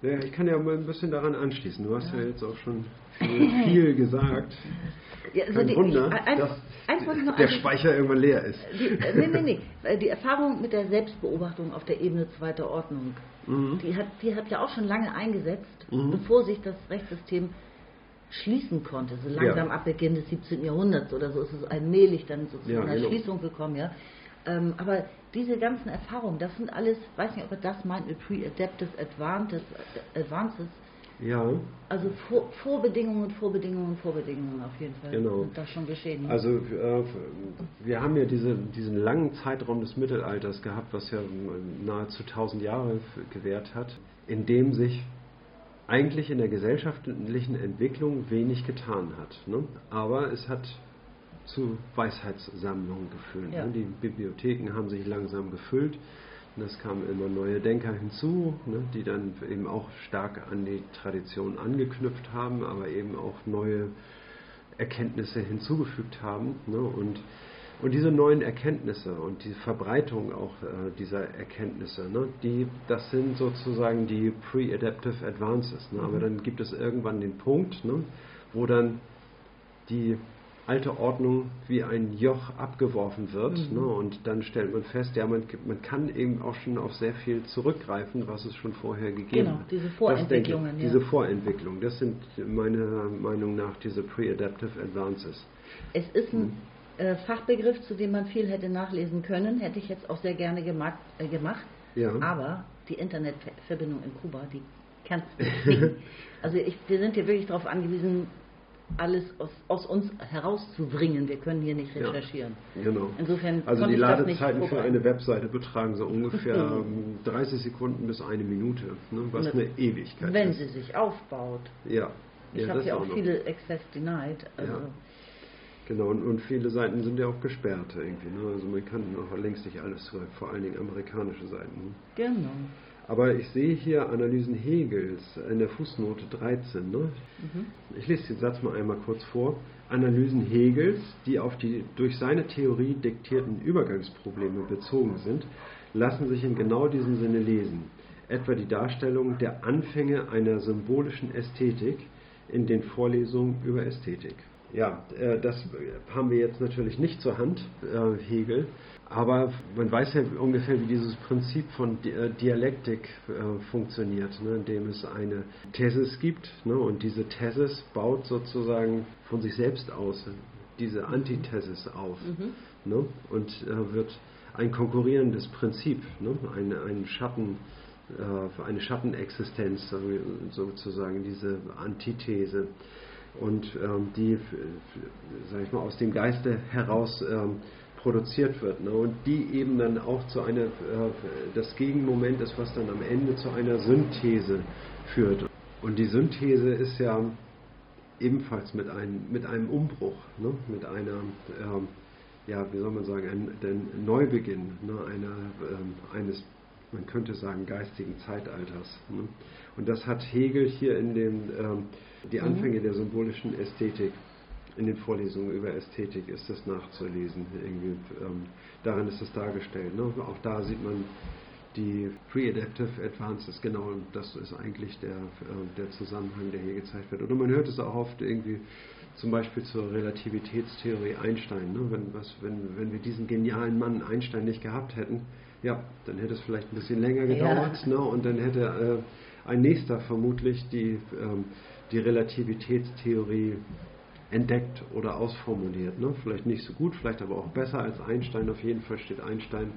A: Ja, ich kann ja mal ein bisschen daran anschließen. Du hast ja,
B: Ja.
A: jetzt auch schon viel, viel gesagt.
B: Ja, also
A: Kein
B: die-
A: Wunder,
B: ich- ein-
A: dass
B: eins wollte ich noch
A: der. Speicher irgendwann leer ist.
B: Die, nee, nee, nee. Äh, Die Erfahrung mit der Selbstbeobachtung auf der Ebene zweiter Ordnung,
A: Mhm.
B: die hat, die hat ja auch schon lange eingesetzt,
A: Mhm.
B: bevor sich das Rechtssystem schließen konnte. So langsam
A: Ja.
B: ab Beginn des 17. Jahrhunderts oder so ist es allmählich dann so zu
A: Ja,
B: einer
A: genau.
B: Schließung gekommen, ja. Ähm, aber diese ganzen Erfahrungen, das sind alles, weiß nicht, ob er das meint mit Pre-Adaptive Advances, Advances
A: Ja,
B: also Vor Vorbedingungen, Vorbedingungen, Vorbedingungen auf jeden Fall
A: Genau.
B: sind da schon geschehen.
A: also äh, wir haben ja diese, diesen langen Zeitraum des Mittelalters gehabt, was ja nahezu 1000 Jahre gewährt hat, in dem sich eigentlich in der gesellschaftlichen Entwicklung wenig getan hat. Ne? Aber es hat zu Weisheitssammlungen geführt.
B: Ja.
A: Die Bibliotheken haben sich langsam gefüllt. Und es kamen immer neue Denker hinzu, ne, die dann eben auch stark an die Tradition angeknüpft haben, aber eben auch neue Erkenntnisse hinzugefügt haben. Ne, und, und diese neuen Erkenntnisse und die Verbreitung auch äh, dieser Erkenntnisse, ne, die, das sind sozusagen die Pre-Adaptive Advances. Ne, aber dann gibt es irgendwann den Punkt, ne, wo dann die alte Ordnung wie ein Joch abgeworfen wird.
B: Mhm.
A: Ne, und dann stellt man fest, ja, man, man kann eben auch schon auf sehr viel zurückgreifen, was es schon vorher gegeben
B: Genau,
A: hat.
B: diese
A: Das
B: Vorentwicklungen,
A: denke ich,
B: ja.
A: Diese Vorentwicklung, das sind meiner Meinung nach diese Pre-Adaptive Advances.
B: es ist ein
A: Mhm.
B: Fachbegriff, zu dem man viel hätte nachlesen können, hätte ich jetzt auch sehr gerne gemacht, äh, gemacht.
A: Ja.
B: aber die Internetverbindung in Kuba, die kann es nicht. also ich, wir sind hier wirklich darauf angewiesen, alles aus, aus uns herauszubringen. Wir können hier nicht recherchieren.
A: Ja, genau.
B: Insofern
A: also die Ladezeiten für eine Webseite betragen so ungefähr [LAUGHS] ähm, 30 Sekunden bis eine Minute, ne, was eine Ewigkeit
B: Wenn
A: ist.
B: sie sich aufbaut.
A: Ja,
B: Ich
A: ja
B: habe ja auch
A: noch.
B: viele Access Denied. Also
A: Ja. Genau, und, und viele Seiten sind ja auch gesperrt irgendwie. Ne? Also man kann noch längst nicht alles vor allen Dingen amerikanische Seiten. Ne?
B: Genau.
A: Aber ich sehe hier Analysen Hegels in der Fußnote 13. Ne?
B: Mhm.
A: Ich lese den Satz mal einmal kurz vor. Analysen Hegels, die auf die durch seine Theorie diktierten Übergangsprobleme bezogen sind, lassen sich in genau diesem Sinne lesen. Etwa die Darstellung der Anfänge einer symbolischen Ästhetik in den Vorlesungen über Ästhetik. Ja, äh, das haben wir jetzt natürlich nicht zur Hand, äh, Hegel, aber man weiß ja ungefähr, wie dieses Prinzip von äh, Dialektik funktioniert, ne, indem es eine Thesis gibt ne, und diese Thesis baut sozusagen von sich selbst aus diese Antithesis auf ne, und wird ein konkurrierendes Prinzip, eine, ein Schatten, eine Schattenexistenz so- sozusagen, diese Antithese und ähm, die, sage ich mal, aus dem Geiste heraus ähm, produziert wird. Ne? Und die eben dann auch zu einer, äh, das Gegenmoment ist, was dann am Ende zu einer Synthese führt. Und die Synthese ist ja ebenfalls mit einem, mit einem Umbruch, ne? mit einer, ähm, ja, wie soll man sagen, ein, ein Neubeginn ne? einer, ähm, eines, man könnte sagen, geistigen Zeitalters. Ne? Und das hat Hegel hier in den, ähm, die Anfänge der symbolischen Ästhetik, in den Vorlesungen über Ästhetik ist das nachzulesen. Irgendwie, ähm, darin ist es dargestellt. Ne? Auch da sieht man die Pre-Adaptive Advances, genau, das ist eigentlich der, äh, der Zusammenhang, der hier gezeigt wird. Oder man hört es auch oft irgendwie zum Beispiel zur Relativitätstheorie Einstein. Ne? Wenn, was, wenn, wenn wir diesen genialen Mann Einstein nicht gehabt hätten, ja, dann hätte es vielleicht ein bisschen länger
B: Ja.
A: gedauert ne? und dann hätte äh, ein nächster vermutlich die, ähm, die Relativitätstheorie entdeckt oder ausformuliert. Ne? Vielleicht nicht so gut, vielleicht aber auch besser als Einstein. Auf jeden Fall steht Einstein,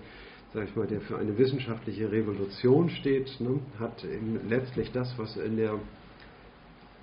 A: sag ich mal, der für eine wissenschaftliche Revolution steht, ne? hat eben letztlich das, was in der,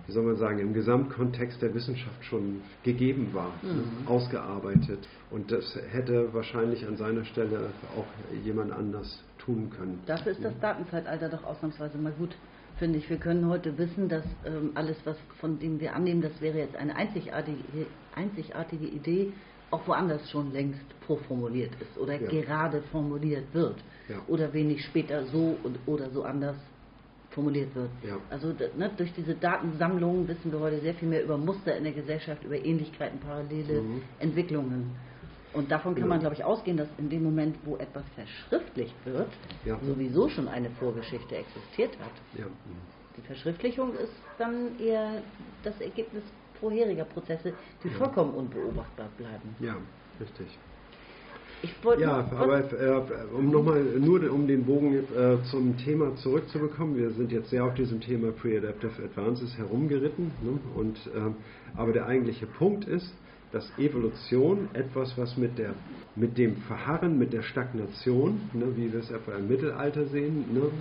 A: wie soll man sagen, im Gesamtkontext der Wissenschaft schon gegeben war, ne? ausgearbeitet. Und das hätte wahrscheinlich an seiner Stelle auch jemand anders tun können.
B: Dafür ist das Datenzeitalter doch ausnahmsweise mal gut, finde ich. Wir können heute wissen, dass ähm, alles, was von dem wir annehmen, das wäre jetzt eine einzigartige, einzigartige Idee, auch woanders schon längst vorformuliert ist oder
A: Ja.
B: gerade formuliert wird.
A: Ja.
B: Oder wenig später so und, oder so anders formuliert wird.
A: Ja.
B: Also ne, durch diese Datensammlungen wissen wir heute sehr viel mehr über Muster in der Gesellschaft, über Ähnlichkeiten, parallele
A: Mhm.
B: Entwicklungen. Und davon kann
A: Ja.
B: man, glaube ich, ausgehen, dass in dem Moment, wo etwas verschriftlicht wird,
A: Ja.
B: sowieso schon eine Vorgeschichte existiert hat.
A: Ja.
B: Die Verschriftlichung ist dann eher das Ergebnis vorheriger Prozesse, die vollkommen unbeobachtbar bleiben.
A: ja, richtig. Ja, aber äh, um nochmal nur um den Bogen äh, zum Thema zurückzubekommen, wir sind jetzt sehr auf diesem Thema Pre-Adaptive Advances herumgeritten. Ne? Und, ähm, aber der eigentliche Punkt ist, dass Evolution etwas, was mit, der, mit dem Verharren, mit der Stagnation, ne, wie wir es etwa im Mittelalter sehen, ne,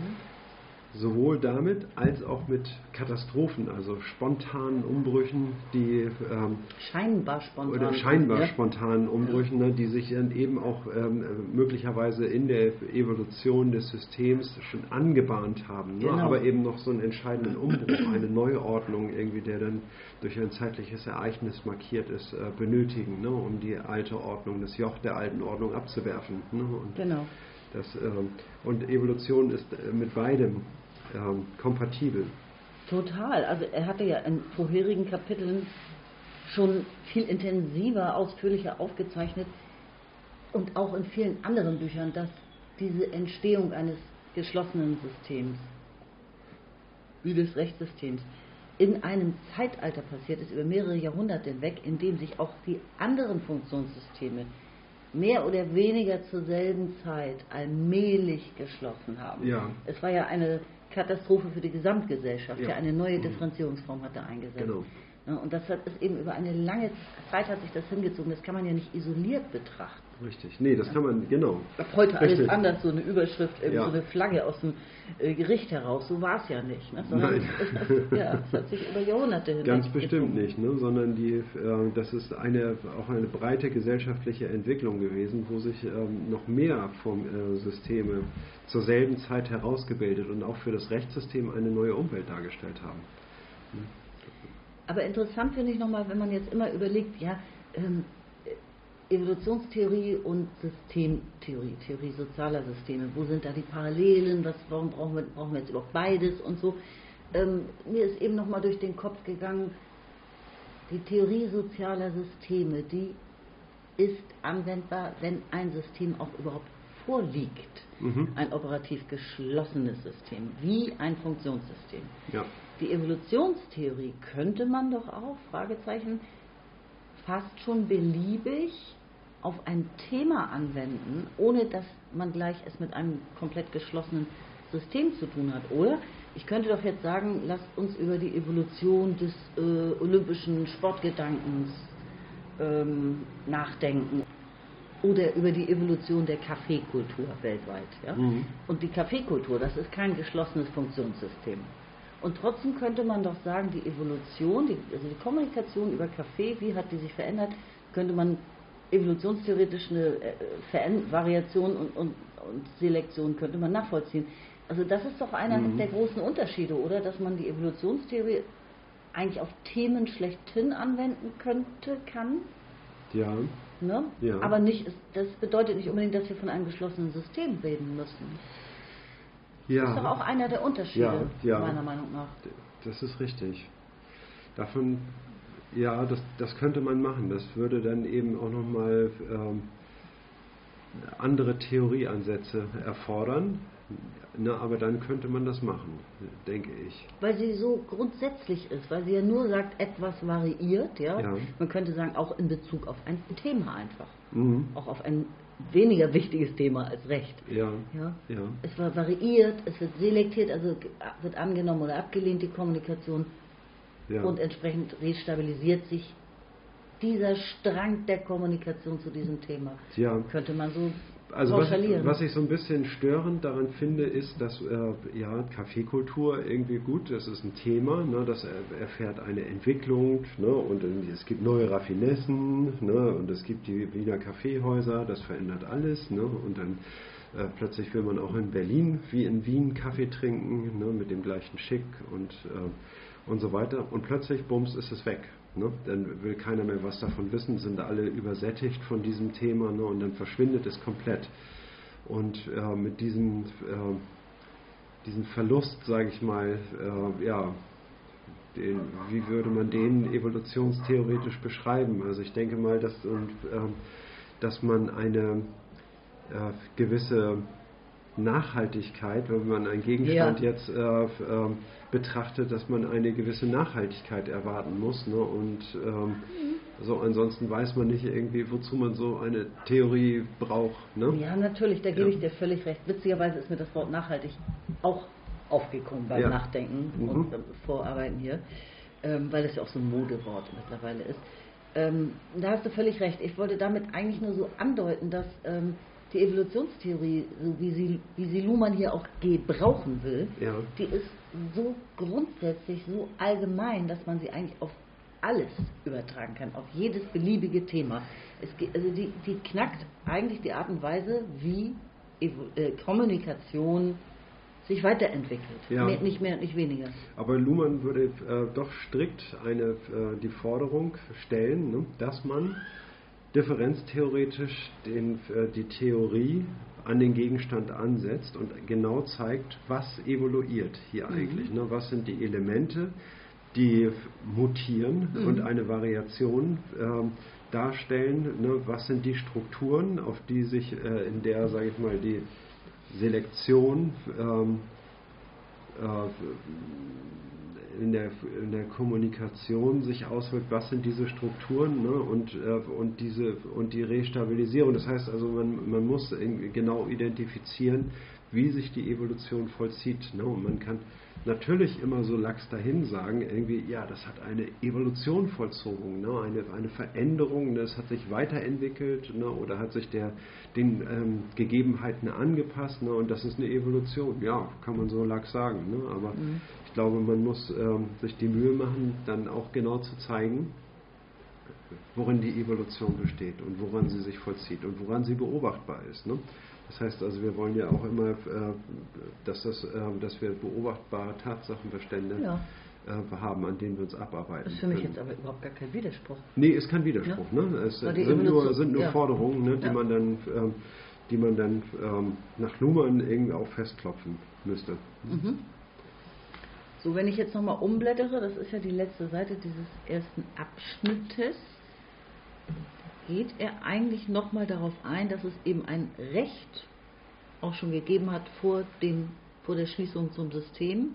A: sowohl damit als auch mit Katastrophen, also spontanen Umbrüchen, die ähm,
B: scheinbar spontan.
A: oder scheinbar
B: ja?
A: spontanen Umbrüchen, ne, die sich dann eben auch ähm, möglicherweise in der Evolution des Systems schon angebahnt haben, ne,
B: Genau.
A: aber eben noch so einen entscheidenden Umbruch, eine Neuordnung irgendwie, der dann durch ein zeitliches Ereignis markiert ist, äh, benötigen, ne, um die alte Ordnung, das Joch der alten Ordnung abzuwerfen. Ne, und,
B: Genau.
A: das, ähm, und Evolution ist äh, mit beidem ähm, kompatibel.
B: Total. Also er hatte ja in vorherigen Kapiteln schon viel intensiver, ausführlicher aufgezeichnet und auch in vielen anderen Büchern, dass diese Entstehung eines geschlossenen Systems, wie des Rechtssystems, in einem Zeitalter passiert ist, über mehrere Jahrhunderte hinweg, in dem sich auch die anderen Funktionssysteme mehr oder weniger zur selben Zeit allmählich geschlossen haben.
A: Ja.
B: Es war ja eine Katastrophe für die Gesamtgesellschaft,
A: Ja.
B: ja, eine neue
A: Mhm.
B: Differenzierungsform hatte eingesetzt.
A: Genau.
B: Ja, und das hat, ist eben über eine lange Zeit hat sich das hingezogen. Das kann man ja nicht isoliert betrachten.
A: Richtig. Nee, das kann man, genau.
B: Heute
A: Richtig.
B: alles anders, so eine Überschrift,
A: Ja.
B: so eine Flagge aus dem äh, Gericht heraus. So war es ja nicht. Ne? Sondern
A: Nein.
B: Es, ja, es hat sich über Jahrhunderte hinweg
A: Ganz bestimmt nicht, ne? sondern die, äh, das ist eine, auch eine breite gesellschaftliche Entwicklung gewesen, wo sich ähm, noch mehr vom äh, Systeme zur selben Zeit herausgebildet und auch für das Rechtssystem eine neue Umwelt dargestellt haben.
B: Aber interessant finde ich nochmal, wenn man jetzt immer überlegt, ja, ähm, Evolutionstheorie und Systemtheorie, Theorie sozialer Systeme, wo sind da die Parallelen, was, warum brauchen wir, brauchen wir jetzt überhaupt beides und so. Ähm, mir ist eben nochmal durch den Kopf gegangen, die Theorie sozialer Systeme, die ist anwendbar, wenn ein System auch überhaupt vorliegt.
A: Mhm.
B: Ein operativ geschlossenes System, wie ein Funktionssystem.
A: Ja.
B: Die Evolutionstheorie könnte man doch auch, Fragezeichen, fast schon beliebig auf ein Thema anwenden, ohne dass man gleich es mit einem komplett geschlossenen System zu tun hat, oder? Ich könnte doch jetzt sagen, lasst uns über die Evolution des äh, olympischen Sportgedankens ähm, nachdenken oder über die Evolution der Kaffeekultur weltweit. Ja?
A: Mhm.
B: Und die Kaffeekultur, das ist kein geschlossenes Funktionssystem. Und trotzdem könnte man doch sagen, die Evolution, die, also die Kommunikation über Kaffee, wie hat die sich verändert, könnte man evolutionstheoretisch eine äh, Variation und, und, und Selektion könnte man nachvollziehen. Also das ist doch einer
A: Mhm.
B: der großen Unterschiede, oder? Dass man die Evolutionstheorie eigentlich auf Themen schlechthin anwenden könnte, kann.
A: Ja.
B: Ne?
A: Ja.
B: Aber nicht, das bedeutet nicht unbedingt, dass wir von einem geschlossenen System reden müssen.
A: ja.
B: Das ist doch auch einer der Unterschiede,
A: Ja, ja.
B: meiner Meinung nach.
A: Das ist richtig. Davon, ja, das, das könnte man machen. Das würde dann eben auch nochmal ähm, andere Theorieansätze erfordern. Na, aber dann könnte man das machen, denke ich.
B: Weil sie so grundsätzlich ist, weil sie ja nur sagt, etwas variiert, ja.
A: Ja.
B: Man könnte sagen, auch in Bezug auf ein Thema einfach.
A: Mhm.
B: Auch auf ein weniger wichtiges Thema als Recht.
A: Ja.
B: Ja.
A: Ja.
B: Es war variiert, es wird selektiert, also wird angenommen oder abgelehnt die Kommunikation
A: ja.
B: und entsprechend restabilisiert sich dieser Strang der Kommunikation zu diesem Thema.
A: ja.
B: Könnte man so
A: Also was, was ich so ein bisschen störend daran finde, ist, dass äh, ja Kaffeekultur irgendwie gut, das ist ein Thema, ne, das er- erfährt eine Entwicklung ne, und es gibt neue Raffinessen ne, und es gibt die Wiener Kaffeehäuser, das verändert alles ne, und dann äh, plötzlich will man auch in Berlin wie in Wien Kaffee trinken ne, mit dem gleichen Schick und, äh, und so weiter und plötzlich, bums, ist es weg. Ne? Dann will keiner mehr was davon wissen, sind alle übersättigt von diesem Thema ne? und dann verschwindet es komplett. Und äh, mit diesem, äh, diesem Verlust, sage ich mal, äh, ja, den, wie würde man den evolutionstheoretisch beschreiben? Also ich denke mal, dass, und, ähm, dass man eine äh, gewisse Nachhaltigkeit, wenn man einen Gegenstand
B: Ja.
A: jetzt äh, ähm, betrachtet, dass man eine gewisse Nachhaltigkeit erwarten muss. Ne? Und ähm, so ansonsten weiß man nicht irgendwie, wozu man so eine Theorie braucht. Ne?
B: Ja, natürlich, da gebe
A: Ja.
B: ich dir völlig recht. Witzigerweise ist mir das Wort nachhaltig auch aufgekommen beim
A: Ja.
B: Nachdenken
A: Mhm.
B: und ähm, Vorarbeiten hier, ähm, weil das ja auch so ein Modewort mittlerweile ist. Ähm, da hast du völlig recht. Ich wollte damit eigentlich nur so andeuten, dass ähm, die Evolutionstheorie, so wie sie, wie sie Luhmann hier auch gebrauchen will,
A: Ja.
B: die ist so grundsätzlich, so allgemein, dass man sie eigentlich auf alles übertragen kann, auf jedes beliebige Thema. Es geht, also die, die knackt eigentlich die Art und Weise, wie Evo- äh, Kommunikation sich weiterentwickelt.
A: Ja.
B: Mehr, nicht mehr und nicht weniger.
A: Aber Luhmann würde äh, doch strikt eine, äh, die Forderung stellen, ne, dass man differenztheoretisch den, äh, die Theorie an den Gegenstand ansetzt und genau zeigt, was evoluiert hier eigentlich. Ne? Was sind die Elemente, die mutieren und eine Variation ähm, darstellen? Ne? Was sind die Strukturen, auf die sich äh, in der, sage ich mal, die Selektion ähm, äh, in der, in der Kommunikation sich auswirkt, was sind diese Strukturen ne, und, äh, und, diese, und die Restabilisierung. Das heißt also, man, man muss genau identifizieren, wie sich die Evolution vollzieht. Ne? Und man kann natürlich immer so lax dahin sagen, irgendwie, ja, das hat eine Evolution vollzogen, ne? eine, eine Veränderung, das hat sich weiterentwickelt ne? oder hat sich der, den ähm, Gegebenheiten angepasst ne? und das ist eine Evolution. Ja, kann man so lax sagen. Ne? Aber mhm. ich glaube, man muss ähm, sich die Mühe machen, dann auch genau zu zeigen, worin die Evolution besteht und woran sie sich vollzieht und woran sie beobachtbar ist. Ne? Das heißt also, wir wollen ja auch immer, äh, dass, das, äh, dass wir beobachtbare Tatsachenbestände ja. Äh, haben, an denen wir uns abarbeiten.
B: Das ist für mich jetzt aber überhaupt gar kein Widerspruch.
A: Nee, ist kein Widerspruch. Ja. Ne? Es sind nur, sind nur ja. Forderungen, ne, die man dann, ähm, die man dann ähm, nach Luhmann irgendwie auch festklopfen müsste. Mhm.
B: So, wenn ich jetzt nochmal umblättere, das ist ja die letzte Seite dieses ersten Abschnittes geht er eigentlich nochmal darauf ein, dass es eben ein Recht auch schon gegeben hat vor, dem, vor der Schließung zum System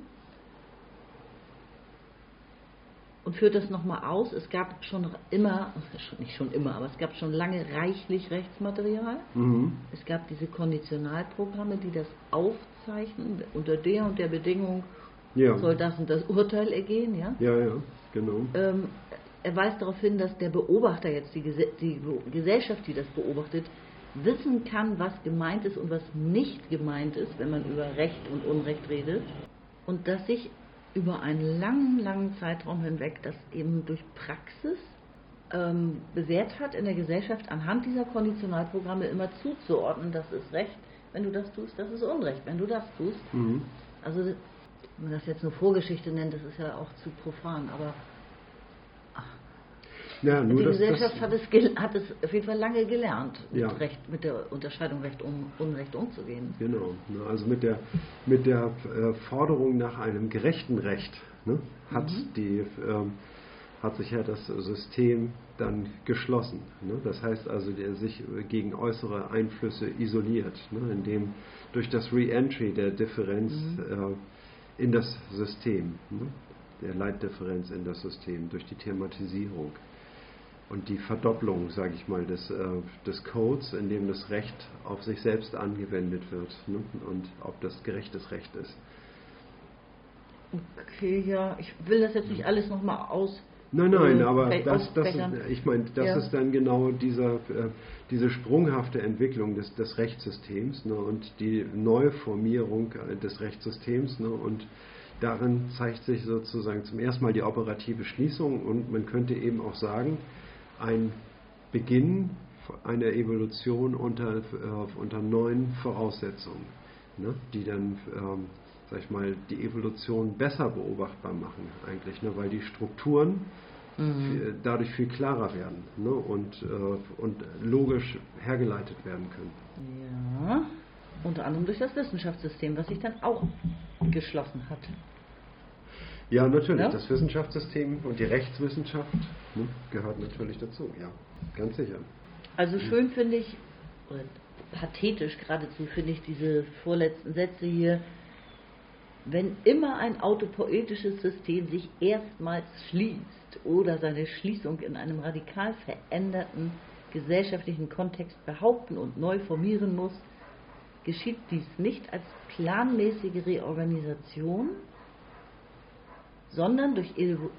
B: und führt das nochmal aus. Es gab schon immer, [LAUGHS] nicht schon immer, aber es gab schon lange reichlich Rechtsmaterial. Mhm. Es gab diese Konditionalprogramme, die das aufzeichnen, unter der und der Bedingung ja. soll das und das Urteil ergehen. Ja,
A: ja, ja genau.
B: Ähm, er weist darauf hin, dass der Beobachter jetzt, die, die Gesellschaft, die das beobachtet, wissen kann, was gemeint ist und was nicht gemeint ist, wenn man über Recht und Unrecht redet. Und dass sich über einen langen, langen Zeitraum hinweg das eben durch Praxis ähm, bewährt hat, in der Gesellschaft anhand dieser Konditionalprogramme immer zuzuordnen, das ist Recht, wenn du das tust, das ist Unrecht, wenn du das tust. Mhm. Also, wenn man das jetzt nur Vorgeschichte nennt, das ist ja auch zu profan, aber ja, die Gesellschaft hat, es hat es auf jeden Fall lange gelernt, mit, ja. Recht, mit der Unterscheidung Recht um Unrecht umzugehen.
A: Genau, ne, also mit der, mit der äh, Forderung nach einem gerechten Recht ne, hat, mhm. die, ähm, hat sich ja das System dann geschlossen. Ne? Das heißt also, der sich gegen äußere Einflüsse isoliert, ne? indem durch das Re-Entry der Differenz mhm. äh, in das System, ne? der Leitdifferenz in das System, durch die Thematisierung und die Verdopplung, sage ich mal, des, äh, des Codes, in dem das Recht auf sich selbst angewendet wird ne? und ob das gerechtes Recht ist.
B: Okay, ja, ich will das jetzt nicht alles nochmal aus.
A: Nein, nein, aber das, das ist, ich meine, das ja. ist dann genau dieser, äh, diese sprunghafte Entwicklung des, des Rechtssystems ne, und die Neuformierung äh, des Rechtssystems ne, und darin zeigt sich sozusagen zum ersten Mal die operative Schließung und man könnte eben auch sagen, ein Beginn einer Evolution unter, äh, unter neuen Voraussetzungen, ne, die dann, ähm, sag ich mal, die Evolution besser beobachtbar machen eigentlich, ne, weil die Strukturen mhm. viel, dadurch viel klarer werden ne, und, äh, und logisch hergeleitet werden können.
B: Ja, unter anderem durch das Wissenschaftssystem, was sich dann auch geschlossen hat.
A: Ja, natürlich. Ja? Das Wissenschaftssystem und die Rechtswissenschaft ne, gehört natürlich dazu, ja, ganz sicher.
B: Also schön finde ich, oder pathetisch geradezu finde ich diese vorletzten Sätze hier. Wenn immer ein autopoetisches System sich erstmals schließt oder seine Schließung in einem radikal veränderten gesellschaftlichen Kontext behaupten und neu formieren muss, geschieht dies nicht als planmäßige Reorganisation, sondern durch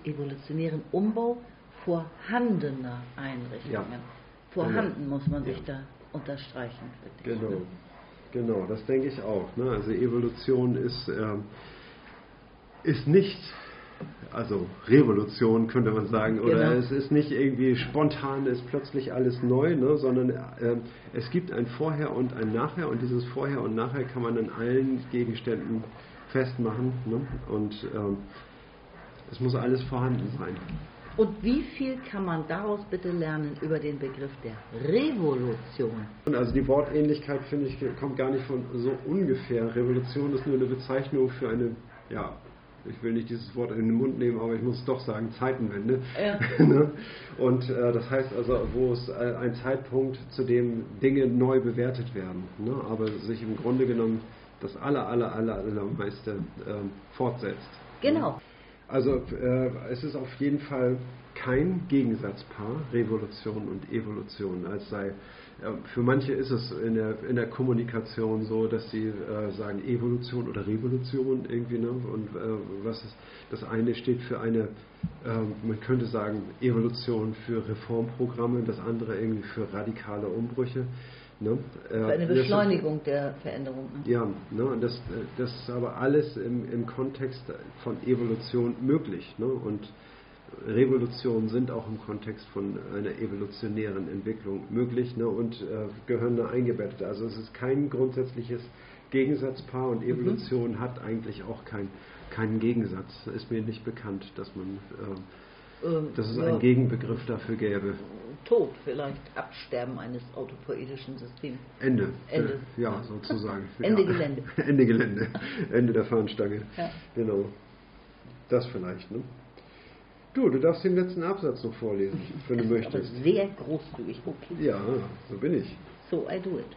B: evolutionären Umbau vorhandener Einrichtungen. Ja. Vorhanden genau. muss man sich ja. da unterstreichen.
A: Genau. Ne? genau, das denke ich auch. Ne? Also Evolution ist, äh, ist nicht, also Revolution könnte man sagen, oder genau. es ist nicht irgendwie spontan, ist plötzlich alles neu, ne? sondern äh, es gibt ein Vorher und ein Nachher und dieses Vorher und Nachher kann man in allen Gegenständen festmachen. Ne? Und äh, es muss alles vorhanden sein.
B: Und wie viel kann man daraus bitte lernen über den Begriff der Revolution?
A: Also die Wortähnlichkeit, finde ich, kommt gar nicht von so ungefähr. Revolution ist nur eine Bezeichnung für eine, ja, ich will nicht dieses Wort in den Mund nehmen, aber ich muss doch sagen, Zeitenwende. Ja. [LAUGHS] Ne? Und äh, das heißt also, wo es äh, ein Zeitpunkt, zu dem Dinge neu bewertet werden, ne? aber sich im Grunde genommen das aller, aller, aller, allermeiste äh, fortsetzt.
B: Genau.
A: Also äh, es ist auf jeden Fall kein Gegensatzpaar, Revolution und Evolution, als sei für manche ist es in der, in der Kommunikation so, dass sie äh, sagen Evolution oder Revolution irgendwie. Ne? Und äh, was ist, das eine steht für eine, äh, man könnte sagen, Evolution für Reformprogramme, das andere irgendwie für radikale Umbrüche.
B: Ne? Für eine Beschleunigung der Veränderung.
A: Ne? Ja, ne? das, das ist aber alles im, im Kontext von Evolution möglich. Ne? Und Revolutionen sind auch im Kontext von einer evolutionären Entwicklung möglich ne, und äh, gehören da eingebettet. Also es ist kein grundsätzliches Gegensatzpaar und mhm. Evolution mhm. hat eigentlich auch kein, keinen Gegensatz. Ist mir nicht bekannt, dass man äh, ähm, dass es ja. einen Gegenbegriff dafür gäbe.
B: Tod vielleicht, Absterben eines autopoetischen Systems.
A: Ende. Ende. Ja, sozusagen. [LAUGHS]
B: Ende ja. Gelände. [LAUGHS]
A: Ende Gelände. Ende der Fahnenstange. Ja. Genau. Das vielleicht, ne? Du, du darfst den letzten Absatz noch vorlesen, wenn du das möchtest.
B: Aber sehr großzügig,
A: okay. Ja, so bin ich.
B: So I do it.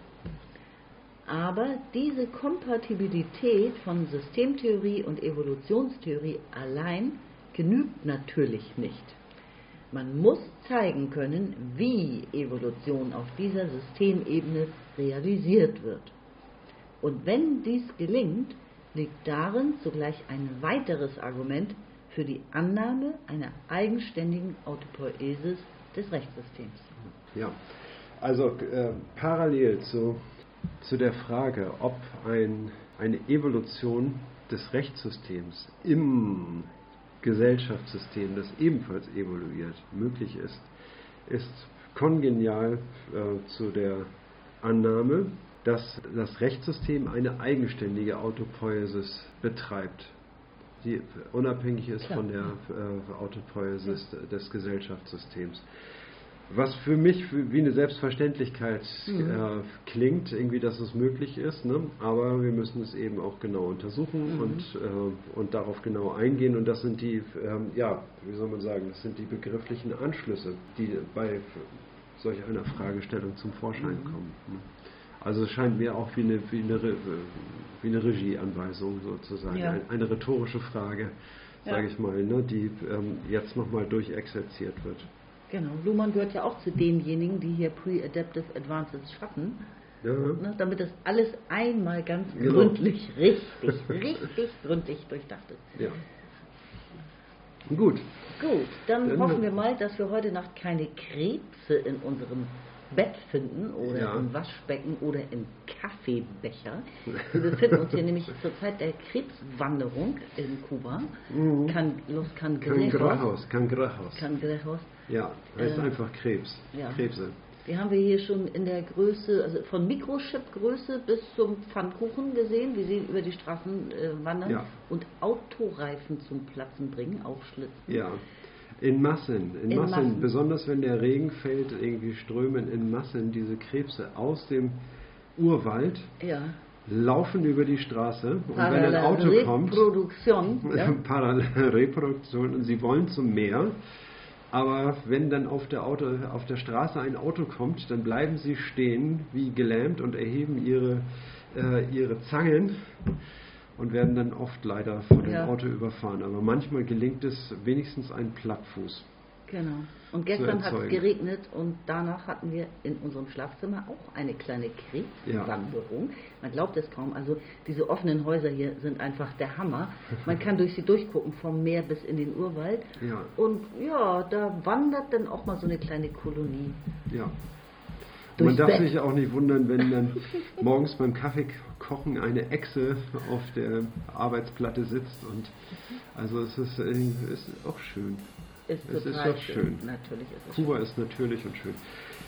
B: Aber diese Kompatibilität von Systemtheorie und Evolutionstheorie allein genügt natürlich nicht. Man muss zeigen können, wie Evolution auf dieser Systemebene realisiert wird. Und wenn dies gelingt, liegt darin zugleich ein weiteres Argument für die Annahme einer eigenständigen Autopoiesis des Rechtssystems.
A: Ja, also äh, parallel zu, zu der Frage, ob ein, eine Evolution des Rechtssystems im Gesellschaftssystem, das ebenfalls evoluiert, möglich ist, ist kongenial äh, zu der Annahme, dass das Rechtssystem eine eigenständige Autopoiesis betreibt die unabhängig ist Klar. von der äh, Autopoiesis des Gesellschaftssystems. Was für mich wie eine Selbstverständlichkeit mhm. äh, klingt, irgendwie, dass es möglich ist, ne? aber wir müssen es eben auch genau untersuchen mhm. und, äh, und darauf genau eingehen. Und das sind die, ähm, ja, wie soll man sagen, das sind die begrifflichen Anschlüsse, die bei solch einer Fragestellung zum Vorschein mhm. kommen. Ne? Also es scheint mir auch wie eine, wie eine, wie eine Regieanweisung sozusagen, ja. eine, eine rhetorische Frage, ja. sage ich mal, ne, die ähm, jetzt nochmal durchexerziert wird.
B: Genau, Luhmann gehört ja auch zu denjenigen, die hier Pre-Adaptive Advances schaffen, ja. ne, damit das alles einmal ganz genau. gründlich, richtig, richtig gründlich durchdacht ist.
A: Ja. Gut.
B: Gut, dann, dann hoffen wir mal, dass wir heute Nacht keine Krebse in unserem Bett finden oder ja. im Waschbecken oder im Kaffeebecher. Wir befinden uns hier nämlich zur Zeit der Krebswanderung in Kuba. Mhm. Can, Los
A: Cangrejos. Cangrejos.
B: Cangrejos.
A: Ja, heißt äh, einfach Krebs. Ja. Krebse.
B: Die haben wir hier schon in der Größe, also von Mikrochip-Größe bis zum Pfannkuchen gesehen, wie sie über die Straßen äh, wandern ja. und Autoreifen zum Platzen bringen, aufschlitzen.
A: Ja. In Massen, in, in Massen. Massen, besonders wenn der Regen fällt, irgendwie strömen in Massen diese Krebse aus dem Urwald, ja. laufen über die Straße und wenn ein Auto
B: Reproduktion,
A: kommt, [LAUGHS] ja. parallele Reproduktion und sie wollen zum Meer, aber wenn dann auf der, Auto, auf der Straße ein Auto kommt, dann bleiben sie stehen wie gelähmt und erheben ihre, äh, ihre Zangen und werden dann oft leider von dem ja. Auto überfahren. Aber manchmal gelingt es wenigstens einen Plattfuß.
B: Genau. Und gestern hat es geregnet und danach hatten wir in unserem Schlafzimmer auch eine kleine Krebswanderung. Ja. Man glaubt es kaum. Also diese offenen Häuser hier sind einfach der Hammer. Man kann durch sie durchgucken, vom Meer bis in den Urwald. Ja. Und ja, da wandert dann auch mal so eine kleine Kolonie.
A: Ja. Man darf Bett. sich auch nicht wundern, wenn dann morgens beim Kaffeekochen eine Echse auf der Arbeitsplatte sitzt. Und also es ist, ist auch schön.
B: Ist es ist doch schön. Natürlich
A: ist es Kuba schön. ist natürlich und schön.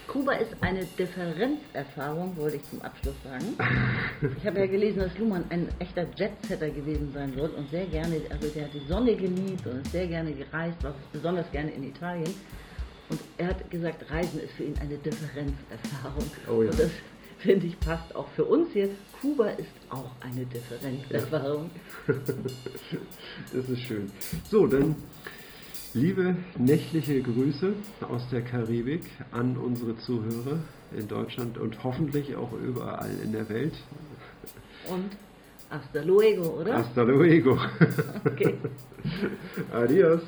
B: Kuba ist eine Differenzerfahrung, wollte ich zum Abschluss sagen. [LAUGHS] Ich habe ja gelesen, dass Luhmann ein echter Jetsetter gewesen sein wird und sehr gerne, also der hat die Sonne geliebt und ist sehr gerne gereist, war besonders gerne in Italien. Und er hat gesagt, Reisen ist für ihn eine Differenzerfahrung. Oh ja. Und das finde ich passt auch für uns hier. Kuba ist auch eine Differenzerfahrung.
A: Ja. [LAUGHS] das ist schön. So, dann liebe nächtliche Grüße aus der Karibik an unsere Zuhörer in Deutschland und hoffentlich auch überall in der Welt.
B: Und Hasta luego, oder?
A: Hasta luego.
B: Okay. [LAUGHS]
A: Adios.